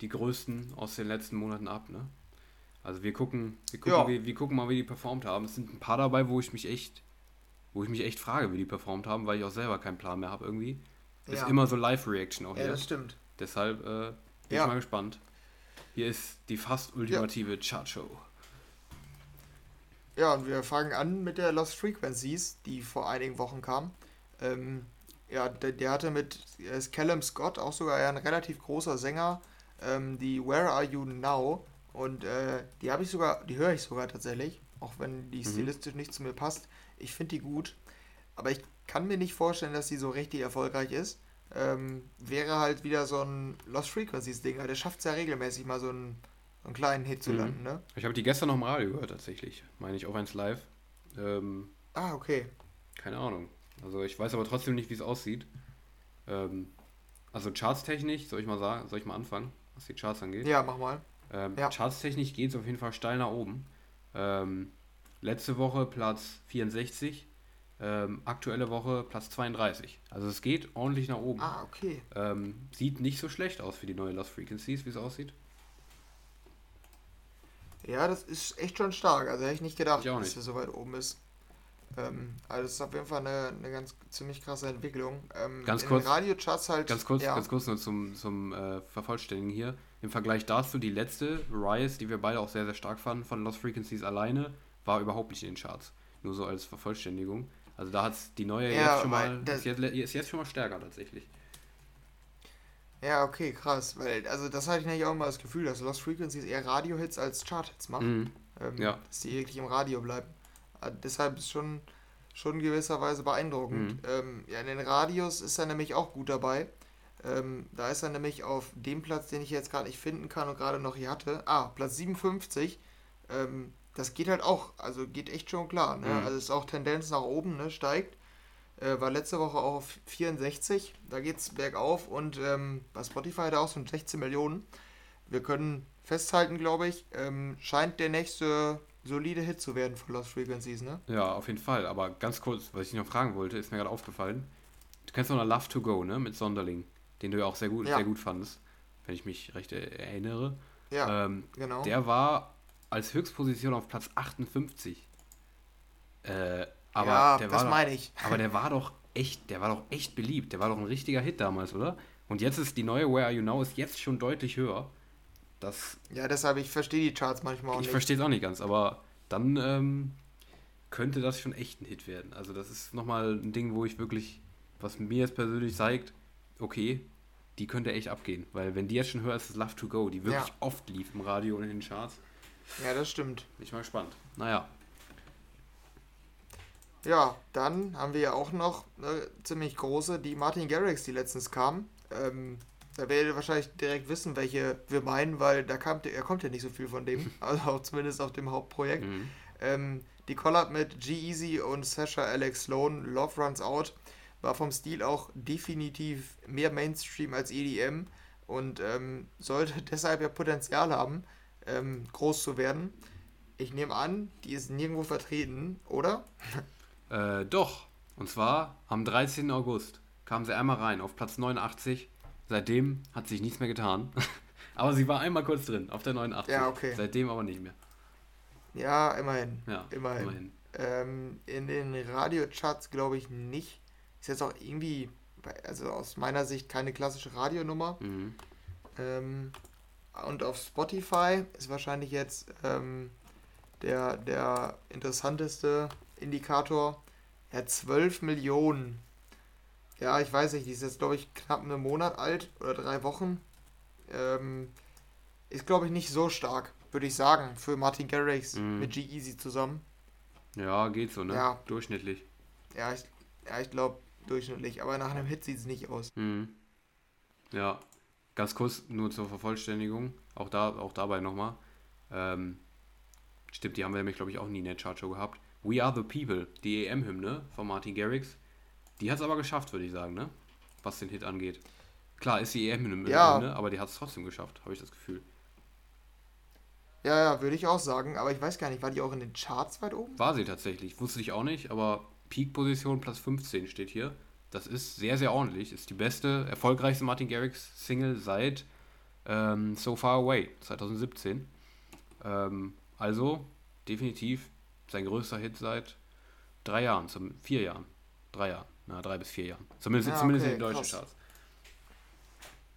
die größten aus den letzten Monaten ab. Ne? Also wir gucken, wir gucken, ja. wir, wir gucken mal, wie die performt haben. Es sind ein paar dabei, wo ich mich echt wo ich mich echt frage, wie die performt haben, weil ich auch selber keinen Plan mehr habe irgendwie. Ja. ist immer so Live-Reaction auch hier. Ja, das stimmt. Deshalb äh, bin ich mal gespannt. Hier ist die fast ultimative. Chart-Show. Ja, und wir fangen an mit der Lost Frequencies, die vor einigen Wochen kam. Ähm, ja, der, der, hatte mit äh, Callum Scott, auch sogar ein relativ großer Sänger, ähm, die Where Are You Now? Und äh, die habe ich sogar, die höre ich sogar tatsächlich, auch wenn die mhm. stilistisch nicht zu mir passt. Ich finde die gut, aber ich kann mir nicht vorstellen, dass sie so richtig erfolgreich ist. Ähm, wäre halt wieder so ein Lost Frequencies Ding. Der schafft es ja regelmäßig mal so einen, einen kleinen Hit zu mhm. landen, ne? Ich habe die gestern noch im Radio gehört, tatsächlich. Meine ich, auch eins live. Ähm, ah, okay. Keine Ahnung. Also ich weiß aber trotzdem nicht, wie es aussieht. Ähm, also chartstechnisch, soll ich mal sagen, soll ich mal anfangen, was die Charts angeht? Ja, mach mal. Ähm, ja. Chartstechnisch geht es auf jeden Fall steil nach oben. Ähm, Letzte Woche Platz 64, ähm, aktuelle Woche Platz 32. Also es geht ordentlich nach oben. Ah, okay. Ähm, sieht nicht so schlecht aus für die neue Lost Frequencies, wie es aussieht. Ja, das ist echt schon stark. Also hätte ich nicht gedacht, ich dass er so weit oben ist. Ähm, also das ist auf jeden Fall eine, eine ganz ziemlich krasse Entwicklung. Ähm, ganz kurz, Radiocharts halt. Ganz kurz, ja. ganz kurz nur zum, zum äh, Vervollständigen hier. Im Vergleich dazu die letzte Rise, die wir beide auch sehr, sehr stark fanden, von Lost Frequencies alleine, war überhaupt nicht in den Charts. Nur so als Vervollständigung. Also da hat die neue ja, jetzt schon mal, ist jetzt, ist jetzt schon mal stärker tatsächlich. Ja, okay, krass. Weil, also das hatte ich nämlich auch mal das Gefühl, dass Lost Frequencies eher Radio-Hits als Chart-Hits machen. Mhm. Ähm, ja. Dass die wirklich im Radio bleiben. Also deshalb ist schon, schon gewisserweise beeindruckend. Mhm. Ähm, ja, in den Radios ist er nämlich auch gut dabei. Ähm, da ist er nämlich auf dem Platz, den ich jetzt gerade nicht finden kann und gerade noch hier hatte. Ah, Platz 57. Ähm, das geht halt auch, also geht echt schon klar. Ne? Mhm. Also ist auch Tendenz nach oben, ne? steigt. Äh, war letzte Woche auch auf 64, da geht es bergauf und ähm, bei Spotify hat er auch so 16 Millionen. Wir können festhalten, glaube ich, ähm, scheint der nächste solide Hit zu werden von Lost Frequencies, ne? Ja, auf jeden Fall. Aber ganz kurz, was ich noch fragen wollte, ist mir gerade aufgefallen. Du kennst doch noch Love to Go, ne? Mit Sonderling, den du ja auch sehr gut, ja. sehr gut fandest, wenn ich mich recht erinnere. Ja, ähm, genau. Der war als Höchstposition auf Platz 58. Äh, aber ja, der das meine ich. [laughs] Aber der war doch echt, der war doch echt beliebt. Der war doch ein richtiger Hit damals, oder? Und jetzt ist die neue Where Are You Now ist jetzt schon deutlich höher. Das, ja, deshalb, ich verstehe die Charts manchmal auch ich nicht. Ich verstehe es auch nicht ganz, aber dann ähm, könnte das schon echt ein Hit werden. Also das ist nochmal ein Ding, wo ich wirklich, was mir jetzt persönlich zeigt, okay, die könnte echt abgehen. Weil wenn die jetzt schon höher ist, ist Love to Go, die wirklich ja. oft lief im Radio und in den Charts. Ja, das stimmt. Bin ich mal gespannt. Naja. Ja, dann haben wir ja auch noch eine ziemlich große, die Martin Garrix, die letztens kam. Ähm, da werdet ihr wahrscheinlich direkt wissen, welche wir meinen, weil da kam, er kommt ja nicht so viel von dem, [laughs] also auch zumindest auf dem Hauptprojekt. Mhm. Ähm, die Collab mit G-Easy und Sasha Alex Sloan, Love Runs Out, war vom Stil auch definitiv mehr Mainstream als EDM und ähm, sollte [laughs] deshalb ja Potenzial haben, ähm, groß zu werden. Ich nehme an, die ist nirgendwo vertreten, oder? Äh, doch. Und zwar am 13. August kam sie einmal rein auf Platz 89. Seitdem hat sich nichts mehr getan. [laughs] aber sie war einmal kurz drin, auf der 89. Ja, okay. Seitdem aber nicht mehr. Ja, immerhin. Ja, immerhin. immerhin. Ähm, in den Radiocharts glaube ich nicht. Ist jetzt auch irgendwie, also aus meiner Sicht keine klassische Radionummer. Mhm. Ähm, und auf Spotify ist wahrscheinlich jetzt ähm, der, der interessanteste Indikator. Ja, 12 Millionen. Ja, ich weiß nicht, die ist jetzt, glaube ich, knapp einen Monat alt oder drei Wochen. Ähm, ist, glaube ich, nicht so stark, würde ich sagen, für Martin Garrix mhm. mit G-Easy zusammen. Ja, geht so, ne? Ja. Durchschnittlich. Ja, ich, ja, ich glaube durchschnittlich, aber nach einem Hit sieht es nicht aus. Mhm. Ja, ganz kurz nur zur Vervollständigung, auch, da, auch dabei nochmal. Ähm, stimmt, die haben wir nämlich, glaube ich, auch nie in der Chartshow gehabt. We Are the People, die EM-Hymne von Martin Garrix. Die hat es aber geschafft, würde ich sagen, ne? Was den Hit angeht. Klar, ist die EM-Hymne, ja. aber die hat es trotzdem geschafft, habe ich das Gefühl. Ja, ja, würde ich auch sagen, aber ich weiß gar nicht, war die auch in den Charts weit oben? War sie tatsächlich, wusste ich auch nicht, aber Peak-Position Platz 15 steht hier. Das ist sehr, sehr ordentlich. Ist die beste, erfolgreichste Martin Garrix-Single seit ähm, So Far Away 2017. Ähm, also definitiv sein größter Hit seit drei Jahren, zum, vier Jahren. Drei Jahren, na, drei bis vier Jahren. Zumindest, ja, zumindest okay, in den deutschen krass. Charts.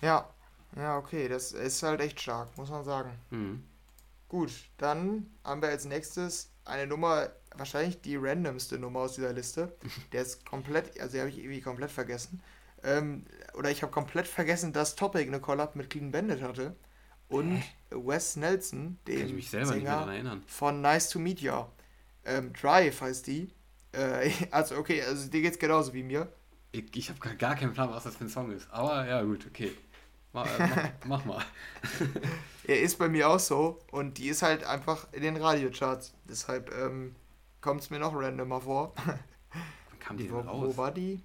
Ja, ja, okay, das ist halt echt stark, muss man sagen. Mhm. Gut, dann haben wir als nächstes eine Nummer, wahrscheinlich die randomste Nummer aus dieser Liste. [laughs] Der ist komplett, also die habe ich irgendwie komplett vergessen. Ähm, oder ich habe komplett vergessen, dass Topic eine Collab mit Clean Bandit hatte. Und Wes Nelson, den Sänger von Nice to Meet You. Ähm, Drive heißt die. Äh, [laughs] also okay, also dir geht's genauso wie mir. Ich, ich habe gar keinen Plan, was das für ein Song ist. Aber ja, gut, okay. Mach, äh, mach, [laughs] mach mal. [laughs] er ist bei mir auch so und die ist halt einfach in den Radiocharts. Deshalb ähm, kommt es mir noch randomer vor. Wann kam die wo, raus? Wo war die?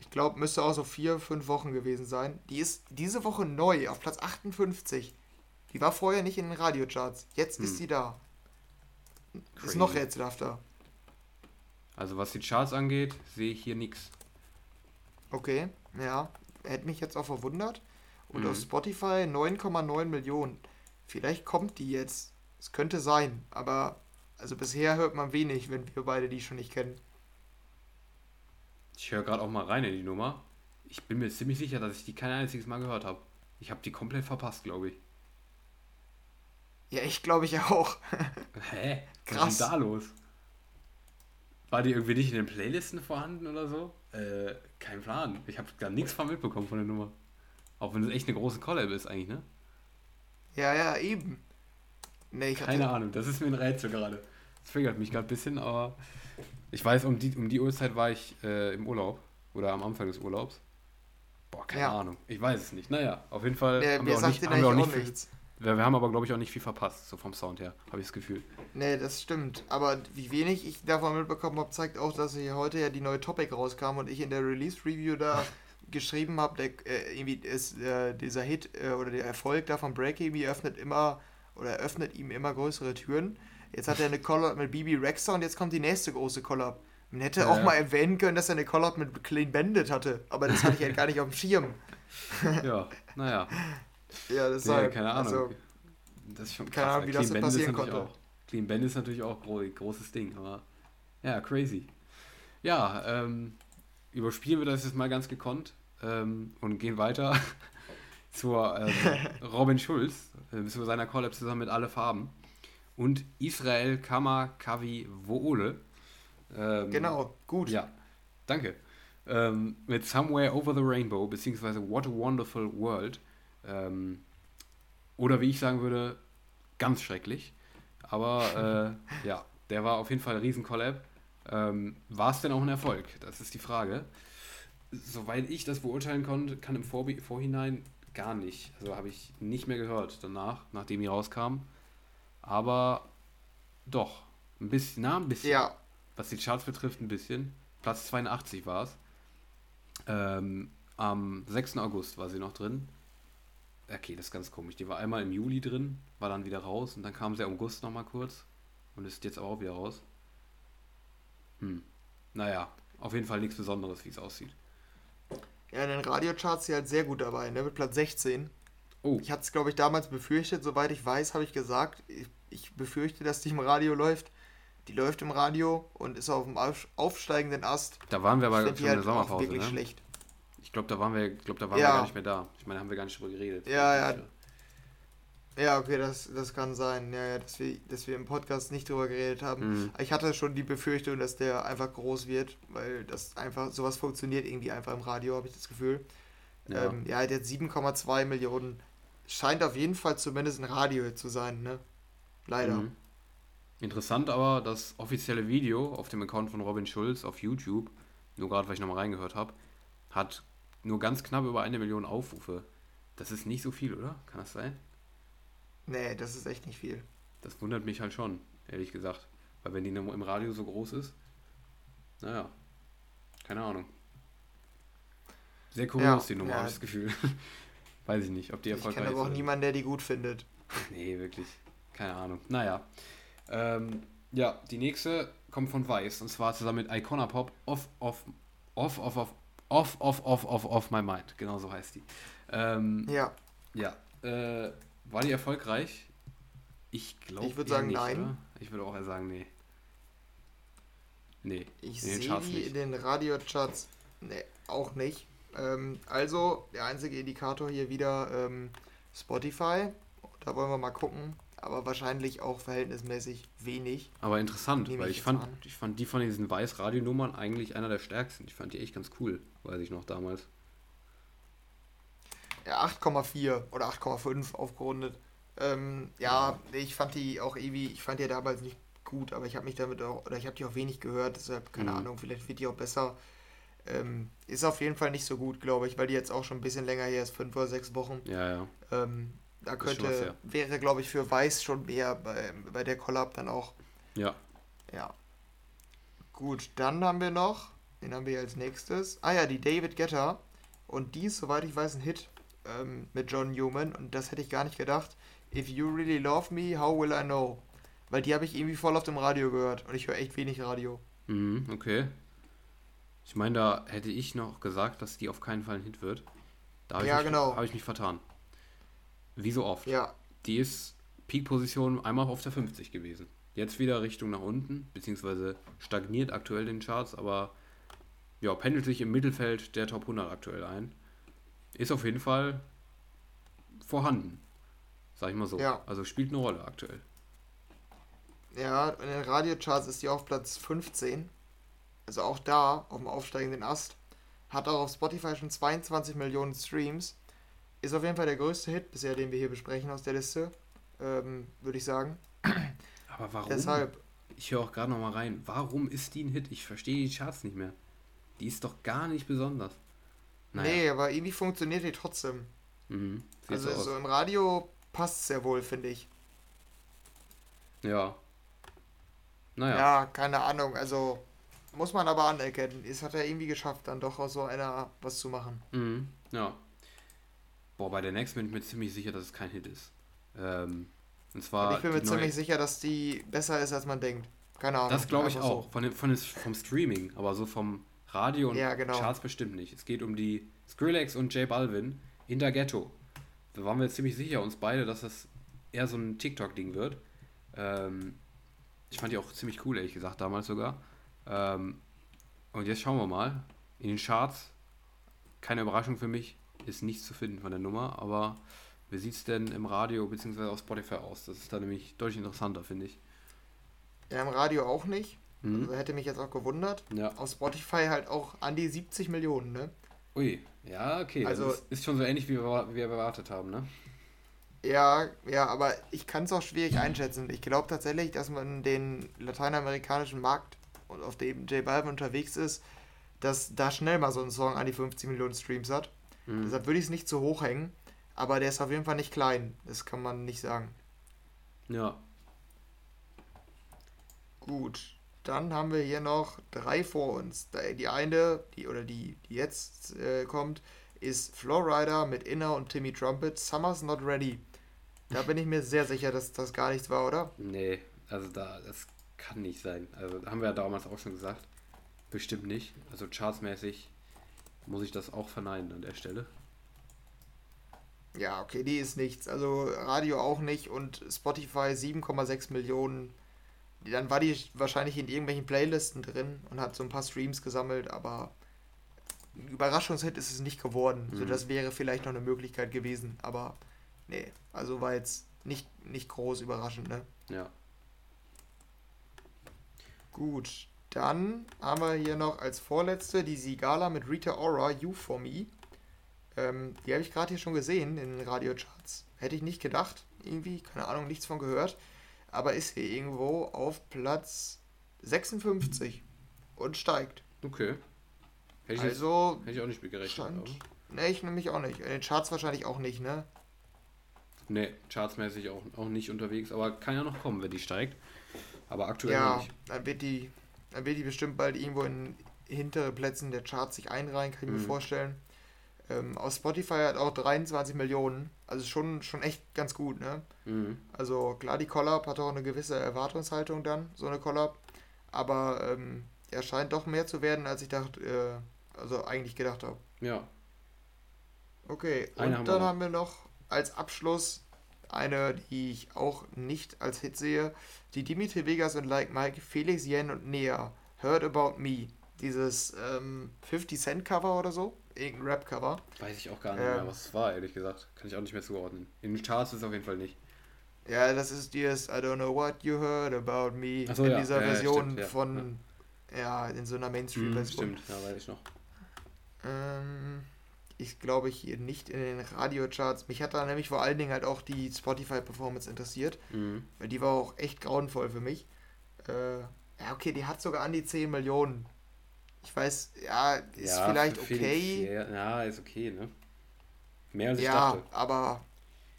Ich glaube, müsste auch so vier, fünf Wochen gewesen sein. Die ist diese Woche neu auf Platz 58. Die war vorher nicht in den Radiocharts. Jetzt hm. ist sie da. Crazy. Ist noch rätselhafter. Also was die Charts angeht, sehe ich hier nichts. Okay, ja. Hätte mich jetzt auch verwundert. Und mhm. auf Spotify 9,9 Millionen. Vielleicht kommt die jetzt. Es könnte sein, aber also bisher hört man wenig, wenn wir beide die schon nicht kennen. Ich höre gerade auch mal rein in die Nummer. Ich bin mir ziemlich sicher, dass ich die kein einziges Mal gehört habe. Ich habe die komplett verpasst, glaube ich. Ja, ich glaube ich auch. [laughs] Hä? Krass. Was ist denn da los? War die irgendwie nicht in den Playlisten vorhanden oder so? Äh, kein Plan. Ich habe da nichts von mitbekommen von der Nummer. Auch wenn es echt eine große Collab ist eigentlich, ne? Ja, ja, eben. Nee, Keine Ahnung, das ist mir ein Rätsel gerade. Das triggert mich gerade ein bisschen, aber ich weiß, um die, um die Uhrzeit war ich äh, im Urlaub oder am Anfang des Urlaubs. Boah, keine ja. Ahnung. Ich weiß es nicht. Naja, auf jeden Fall ja, haben, wir auch nicht, haben wir auch nicht, viel, wir, wir haben aber, glaube ich, auch nicht viel verpasst, so vom Sound her, habe ich das Gefühl. Nee, das stimmt. Aber wie wenig ich davon mitbekommen habe, zeigt auch, dass hier heute ja die neue Topic rauskam und ich in der Release-Review da [laughs] geschrieben habe, äh, irgendwie ist äh, dieser Hit äh, oder der Erfolg da von Break irgendwie öffnet immer oder öffnet ihm immer größere Türen. Jetzt hat er eine Collab mit BB Rexer und jetzt kommt die nächste große Collab. Man hätte ja, auch ja. mal erwähnen können, dass er eine Collab mit Clean Bandit hatte, aber das hatte ich halt gar nicht auf dem Schirm. ja, [laughs] naja. Ja, das nee, halt, keine Ahnung. Also, das ist schon krass. Keine Ahnung, wie Clean das passieren konnte. Auch, Clean Bandit ist natürlich auch ein großes Ding, aber ja, crazy. Ja, ähm, überspielen wir das jetzt mal ganz gekonnt ähm, und gehen weiter [laughs] zur ähm, [laughs] Robin Schulz, äh, zu seiner Collab zusammen mit Alle Farben und Israel Kamakavi Woole. Ähm, genau, gut. Ja, danke. Ähm, mit Somewhere Over the Rainbow, beziehungsweise What a Wonderful World. Ähm, oder wie ich sagen würde, ganz schrecklich. Aber äh, ja, der war auf jeden Fall ein Riesen-Collab. Ähm, war es denn auch ein Erfolg? Das ist die Frage soweit ich das beurteilen konnte, kann im Vor Vorhinein gar nicht. Also habe ich nicht mehr gehört danach, nachdem die rauskam. Aber doch, ein bisschen, na, ein bisschen. Ja. Was die Charts betrifft, ein bisschen. Platz 82 war es. Ähm, am 6. August war sie noch drin. Okay, das ist ganz komisch. Die war einmal im Juli drin, war dann wieder raus und dann kam sie im August nochmal kurz und ist jetzt aber auch wieder raus. Hm. Naja, auf jeden Fall nichts Besonderes, wie es aussieht. Ja, in den Radiocharts sie halt sehr gut dabei, ne? Mit Platz 16. Oh. Ich hatte es, glaube ich, damals befürchtet, soweit ich weiß, habe ich gesagt, ich, ich, befürchte, dass die im Radio läuft. Die läuft im Radio und ist auf dem aufsteigenden Ast. Da waren wir aber schon in der halt Sommerpause, wirklich ne? schlecht. Ich glaube, da waren wir, glaub, da waren ja. wir gar nicht mehr da. Ich meine, haben wir gar nicht drüber geredet. Ja, ja. Ja, okay, das, das kann sein. Ja, ja, dass wir, dass wir im Podcast nicht drüber geredet haben. Mhm. Ich hatte schon die Befürchtung, dass der einfach groß wird, weil das einfach, sowas funktioniert irgendwie einfach im Radio, habe ich das Gefühl. Ja, ähm, ja der hat 7,2 Millionen. Scheint auf jeden Fall zumindest ein Radio zu sein, ne? Leider. Mhm. Interessant aber, das offizielle Video auf dem Account von Robin Schulz auf YouTube, nur gerade weil ich nochmal reingehört habe, hat nur ganz knapp über eine Million Aufrufe. Das ist nicht so viel, oder? Kann das sein? Nee, das ist echt nicht viel. Das wundert mich halt schon, ehrlich gesagt. Weil wenn die im Radio so groß ist, naja, keine Ahnung. Sehr kurios, ja, die Nummer, ja. habe ich das Gefühl. [laughs] Weiß ich nicht, ob die erfolgreich ist. Ich kenne aber auch niemanden, der die gut findet. nee, wirklich. Keine Ahnung. Naja. Ähm, ja, die nächste kommt von Weiß und zwar zusammen mit Icona Pop Off, Off, Off, Off, Off, Off, Off, Off, Off, Off My Mind. Genau so heißt die. Ähm, ja. Ja. Äh, war die erfolgreich? Ich glaube Ich würde sagen, nicht, nein. Oder? Ich würde auch eher sagen, nee. Nee. Ich sehe die in den Radiocharts nee, auch nicht. Ähm, also, der einzige Indikator hier wieder ähm, Spotify. Da wollen wir mal gucken. Aber wahrscheinlich auch verhältnismäßig wenig. Aber interessant, weil ich, ich fand, ich fand die von diesen Weiß-Radionummern eigentlich einer der stärksten. Ich fand die echt ganz cool, weiß ich noch damals. Ja, 8,4 oder 8,5 aufgerundet. Ähm, ja, ich fand die auch irgendwie, ich fand die damals nicht gut, aber ich habe mich damit auch, oder ich habe die auch wenig gehört, deshalb, keine mhm. Ahnung, vielleicht wird die auch besser. Ähm, ist auf jeden Fall nicht so gut, glaube ich, weil die jetzt auch schon ein bisschen länger her ist, fünf oder sechs Wochen. Ja, ja. Ähm, da könnte, wäre, glaube ich, für Weiß schon mehr bei, bei der Collab dann auch. Ja. Ja. Gut, dann haben wir noch, den haben wir als nächstes. Ah ja, die David Getter. Und die ist, soweit ich weiß, ein Hit ähm, mit John Newman. Und das hätte ich gar nicht gedacht. If you really love me, how will I know? Weil die habe ich irgendwie voll auf dem Radio gehört. Und ich höre echt wenig Radio. Mhm, okay. Ich meine, da hätte ich noch gesagt, dass die auf keinen Fall ein Hit wird. Da ja, genau. habe ich mich vertan. Wie so oft. Ja. Die ist Peak-Position einmal auf der 50 gewesen. Jetzt wieder Richtung nach unten, beziehungsweise stagniert aktuell den Charts, aber ja, pendelt sich im Mittelfeld der Top 100 aktuell ein. Ist auf jeden Fall vorhanden, sag ich mal so. Ja. Also spielt eine Rolle aktuell. Ja, in den Radiocharts ist die auf Platz 15. Also auch da, auf dem aufsteigenden Ast. Hat auch auf Spotify schon 22 Millionen Streams. Ist auf jeden Fall der größte Hit bisher, den wir hier besprechen aus der Liste, ähm, würde ich sagen. Aber warum? Deshalb. Ich höre auch gerade noch mal rein. Warum ist die ein Hit? Ich verstehe die Charts nicht mehr. Die ist doch gar nicht besonders. Naja. Nee, aber irgendwie funktioniert die trotzdem. Mhm, also so, so im Radio passt es sehr wohl, finde ich. Ja. Naja. Ja, keine Ahnung. Also muss man aber anerkennen. Es hat er irgendwie geschafft, dann doch aus so einer was zu machen. Mhm, ja. Boah, bei der Next bin ich mir ziemlich sicher, dass es kein Hit ist. Ähm, und zwar. Ich bin mir ziemlich sicher, dass die besser ist, als man denkt. Keine Ahnung. Das glaube ich auch. So. Von dem, von des, vom Streaming, aber so vom Radio und ja, genau. Charts bestimmt nicht. Es geht um die Skrillex und J Balvin in der Ghetto. Da waren wir ziemlich sicher, uns beide, dass das eher so ein TikTok-Ding wird. Ähm, ich fand die auch ziemlich cool, ehrlich gesagt, damals sogar. Ähm, und jetzt schauen wir mal. In den Charts, keine Überraschung für mich, ist nichts zu finden von der Nummer, aber wie sieht es denn im Radio bzw. auf Spotify aus? Das ist da nämlich deutlich interessanter, finde ich. Ja, im Radio auch nicht. Mhm. Also hätte mich jetzt auch gewundert. Ja. Auf Spotify halt auch an die 70 Millionen, ne? Ui, ja, okay. Also ist, ist schon so ähnlich, wie wir, wie wir erwartet haben, ne? Ja, ja, aber ich kann es auch schwierig einschätzen. Ich glaube tatsächlich, dass man den lateinamerikanischen Markt, auf dem J Balvin unterwegs ist, dass da schnell mal so ein Song an die 50 Millionen Streams hat. Mhm. Deshalb würde ich es nicht zu hoch hängen. Aber der ist auf jeden Fall nicht klein. Das kann man nicht sagen. Ja. Gut. dann haben wir hier noch drei vor uns. Die eine, die oder die, die jetzt äh, kommt, ist Flowrider mit Inner und Timmy Trumpet. Summer's Not Ready. Da [laughs] bin ich mir sehr sicher, dass das gar nichts war, oder? Nee, also da, das kann nicht sein. Also haben wir ja damals auch schon gesagt. Bestimmt nicht. Also chartsmäßig muss ich das auch verneinen an der Stelle. Ja, okay, die ist nichts. Also Radio auch nicht und Spotify 7,6 Millionen. Dann war die wahrscheinlich in irgendwelchen Playlisten drin und hat so ein paar Streams gesammelt, aber ein Überraschungshit ist es nicht geworden. Mhm. So, das wäre vielleicht noch eine Möglichkeit gewesen, aber nee, also war jetzt nicht, nicht groß überraschend, ne? Ja. Gut, dann haben wir hier noch als vorletzte die Sigala mit Rita Ora, You For Me. Ähm, die habe ich gerade hier schon gesehen in den Radiocharts. Hätte ich nicht gedacht, irgendwie, keine Ahnung, nichts von gehört. Aber ist hier irgendwo auf Platz 56 und steigt. Okay. Hätte ich also, jetzt, hätte ich auch nicht mitgerechnet. Stand, ne, ich nämlich auch nicht. In den Charts wahrscheinlich auch nicht, ne? Ne, chartsmäßig auch, auch nicht unterwegs, aber kann ja noch kommen, wenn die steigt. Aber aktuell ja, nicht. Dann wird die, dann wird die bestimmt bald irgendwo in hintere Plätzen der Charts sich einreihen, kann ich mhm. mir vorstellen. Ähm, aus Spotify hat auch 23 Millionen. Also schon, schon echt ganz gut, ne? Mhm. Also klar, die Collab hat auch eine gewisse Erwartungshaltung dann, so eine Collab. Aber ähm, er scheint doch mehr zu werden, als ich dachte, äh, also eigentlich gedacht habe. Ja. Okay, eine und haben dann wir haben wir noch als Abschluss eine, die ich auch nicht als Hit sehe. Die Dimitri Vegas und Like Mike, Felix Yen und Nea. Heard About Me. Dieses ähm, 50 Cent Cover oder so irgendein Rap-Cover. Weiß ich auch gar nicht ähm, mehr, was es war, ehrlich gesagt. Kann ich auch nicht mehr zuordnen. In den Charts ist es auf jeden Fall nicht. Ja, das ist dieses I don't know what you heard about me. So, in ja. dieser ja, Version stimmt, ja. von, ja. in so einer Mainstream-Version. Hm, stimmt, ja, weiß ich noch. Ähm, ich glaube hier nicht in den Radiocharts. Mich hat da nämlich vor allen Dingen halt auch die Spotify-Performance interessiert. Mhm. Weil die war auch echt grauenvoll für mich. Äh, ja, okay, die hat sogar an die 10 Millionen. Ich weiß, ja, ist ja, vielleicht okay. Felix, ja, ist okay, ne? Mehr als ich ja, dachte. aber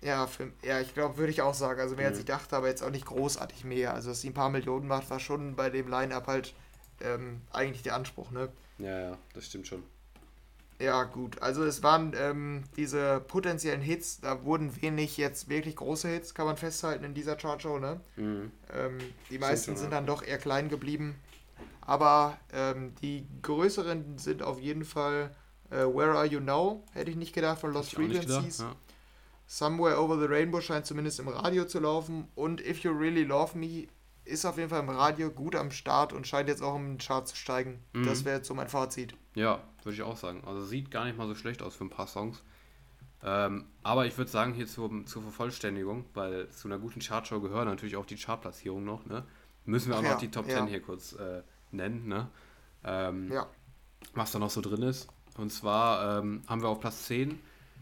ja, für, ja, ich glaube, würde ich auch sagen. Also mehr mhm. als ich dachte, aber jetzt auch nicht großartig mehr. Also, dass sie ein paar Millionen macht, war schon bei dem Line-Up halt ähm, eigentlich der Anspruch, ne? Ja, ja, das stimmt schon. Ja, gut. Also es waren ähm, diese potenziellen Hits, da wurden wenig jetzt wirklich große Hits, kann man festhalten in dieser Chartshow, ne? Mhm. Ähm, die meisten sind dann doch eher klein geblieben. Aber ähm, die größeren sind auf jeden Fall äh, Where Are You Now? Hätte ich nicht gedacht von Lost Frequencies. Ja. Somewhere Over the Rainbow scheint zumindest im Radio zu laufen. Und If You Really Love Me ist auf jeden Fall im Radio gut am Start und scheint jetzt auch im Chart zu steigen. Mhm. Das wäre jetzt so mein Fazit. Ja, würde ich auch sagen. Also sieht gar nicht mal so schlecht aus für ein paar Songs. Ähm, aber ich würde sagen, hier zur, zur Vervollständigung, weil zu einer guten Chartshow gehören natürlich auch die Chartplatzierung noch, ne? Müssen wir auch Ach noch die Top ja. 10 hier kurz äh, nennen, ne? Ähm, ja. Was da noch so drin ist. Und zwar ähm, haben wir auf Platz 10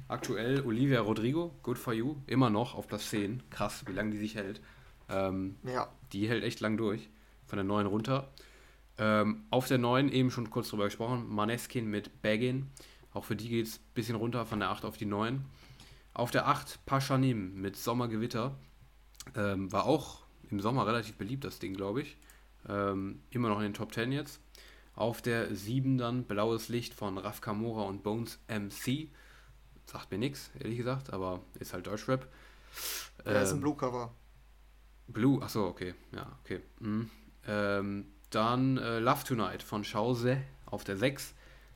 aktuell Olivia Rodrigo, Good for You, immer noch auf Platz 10. Krass, wie lange die sich hält. Ähm, ja. Die hält echt lang durch. Von der 9 runter. Ähm, auf der 9 eben schon kurz drüber gesprochen, Maneskin mit Baggin. Auch für die geht es ein bisschen runter von der 8 auf die 9. Auf der 8 Paschanim mit Sommergewitter. Ähm, war auch im Sommer relativ beliebt, das Ding, glaube ich. Ähm, immer noch in den Top 10 jetzt. Auf der 7 dann Blaues Licht von Raf Kamora und Bones MC. Sagt mir nichts, ehrlich gesagt, aber ist halt Deutschrap. Ja, ähm, ist ein ähm, Blue Cover. Blue, achso, okay. Ja, okay. Mhm. Ähm, dann äh, Love Tonight von Schause auf der 6.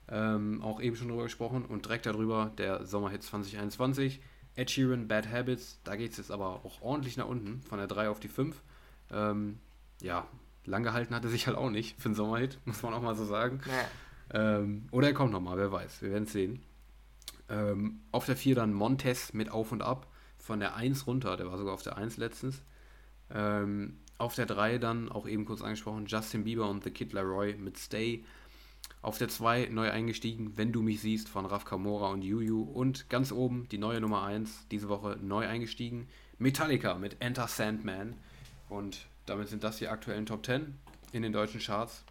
Ähm, auch eben schon drüber gesprochen. Und direkt darüber der Sommerhit 2021. Ed Sheeran, Bad Habits. Da geht es jetzt aber auch ordentlich nach unten. Von der 3 auf die 5. Ähm, ja, lang gehalten hat er sich halt auch nicht für einen Sommerhit, [laughs] muss man auch mal so sagen. Nee. Ähm, oder er kommt nochmal, wer weiß, wir werden es sehen. Ähm, auf der 4 dann Montes mit Auf und Ab, von der 1 runter, der war sogar auf der 1 letztens. Ähm, auf der 3 dann, auch eben kurz angesprochen, Justin Bieber und The Kid Laroi mit Stay. Auf der 2 neu eingestiegen, Wenn du mich siehst, von Raf Kamora und Juju. Und ganz oben die neue Nummer 1, diese Woche neu eingestiegen, Metallica mit Enter Sandman. Und damit sind das die aktuellen Top 10 in den deutschen Charts.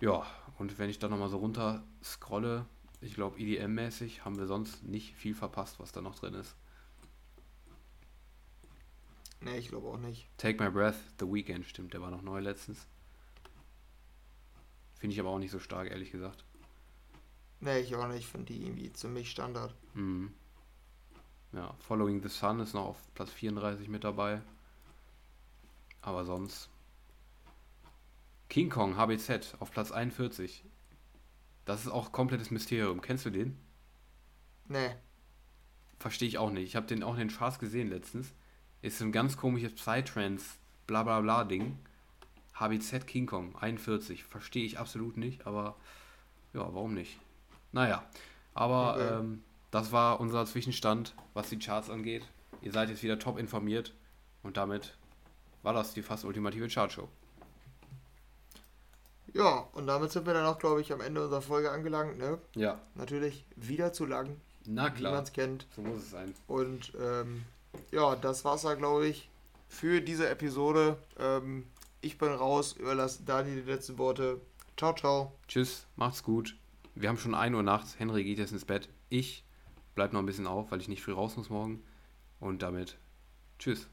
Ja, und wenn ich da nochmal so runter scrolle, ich glaube EDM-mäßig haben wir sonst nicht viel verpasst, was da noch drin ist. Nee, ich glaube auch nicht. Take My Breath, The Weekend, stimmt, der war noch neu letztens. Finde ich aber auch nicht so stark, ehrlich gesagt. Nee, ich auch nicht. Ich finde die irgendwie ziemlich Standard. Mhm. Ja, Following the Sun ist noch auf Platz 34 mit dabei. Aber sonst. King Kong HBZ auf Platz 41. Das ist auch komplettes Mysterium. Kennst du den? Nee. Verstehe ich auch nicht. Ich habe den auch in den Charts gesehen letztens. Ist ein ganz komisches Psytrance, bla bla bla Ding. HBZ King Kong 41. Verstehe ich absolut nicht, aber ja, warum nicht? Naja, aber okay. ähm, das war unser Zwischenstand, was die Charts angeht. Ihr seid jetzt wieder top informiert und damit war das die fast ultimative Chartshow. Ja, und damit sind wir dann auch, glaube ich, am Ende unserer Folge angelangt. Ne? Ja. Natürlich wieder zu lang. Na klar. Wie man es kennt. So muss es sein. Und ähm, ja, das war's da, glaube ich, für diese Episode. Ähm, ich bin raus, überlasse Dani die letzten Worte. Ciao, ciao. Tschüss, macht's gut. Wir haben schon 1 Uhr nachts. Henry geht jetzt ins Bett. Ich bleib noch ein bisschen auf, weil ich nicht früh raus muss morgen. Und damit tschüss.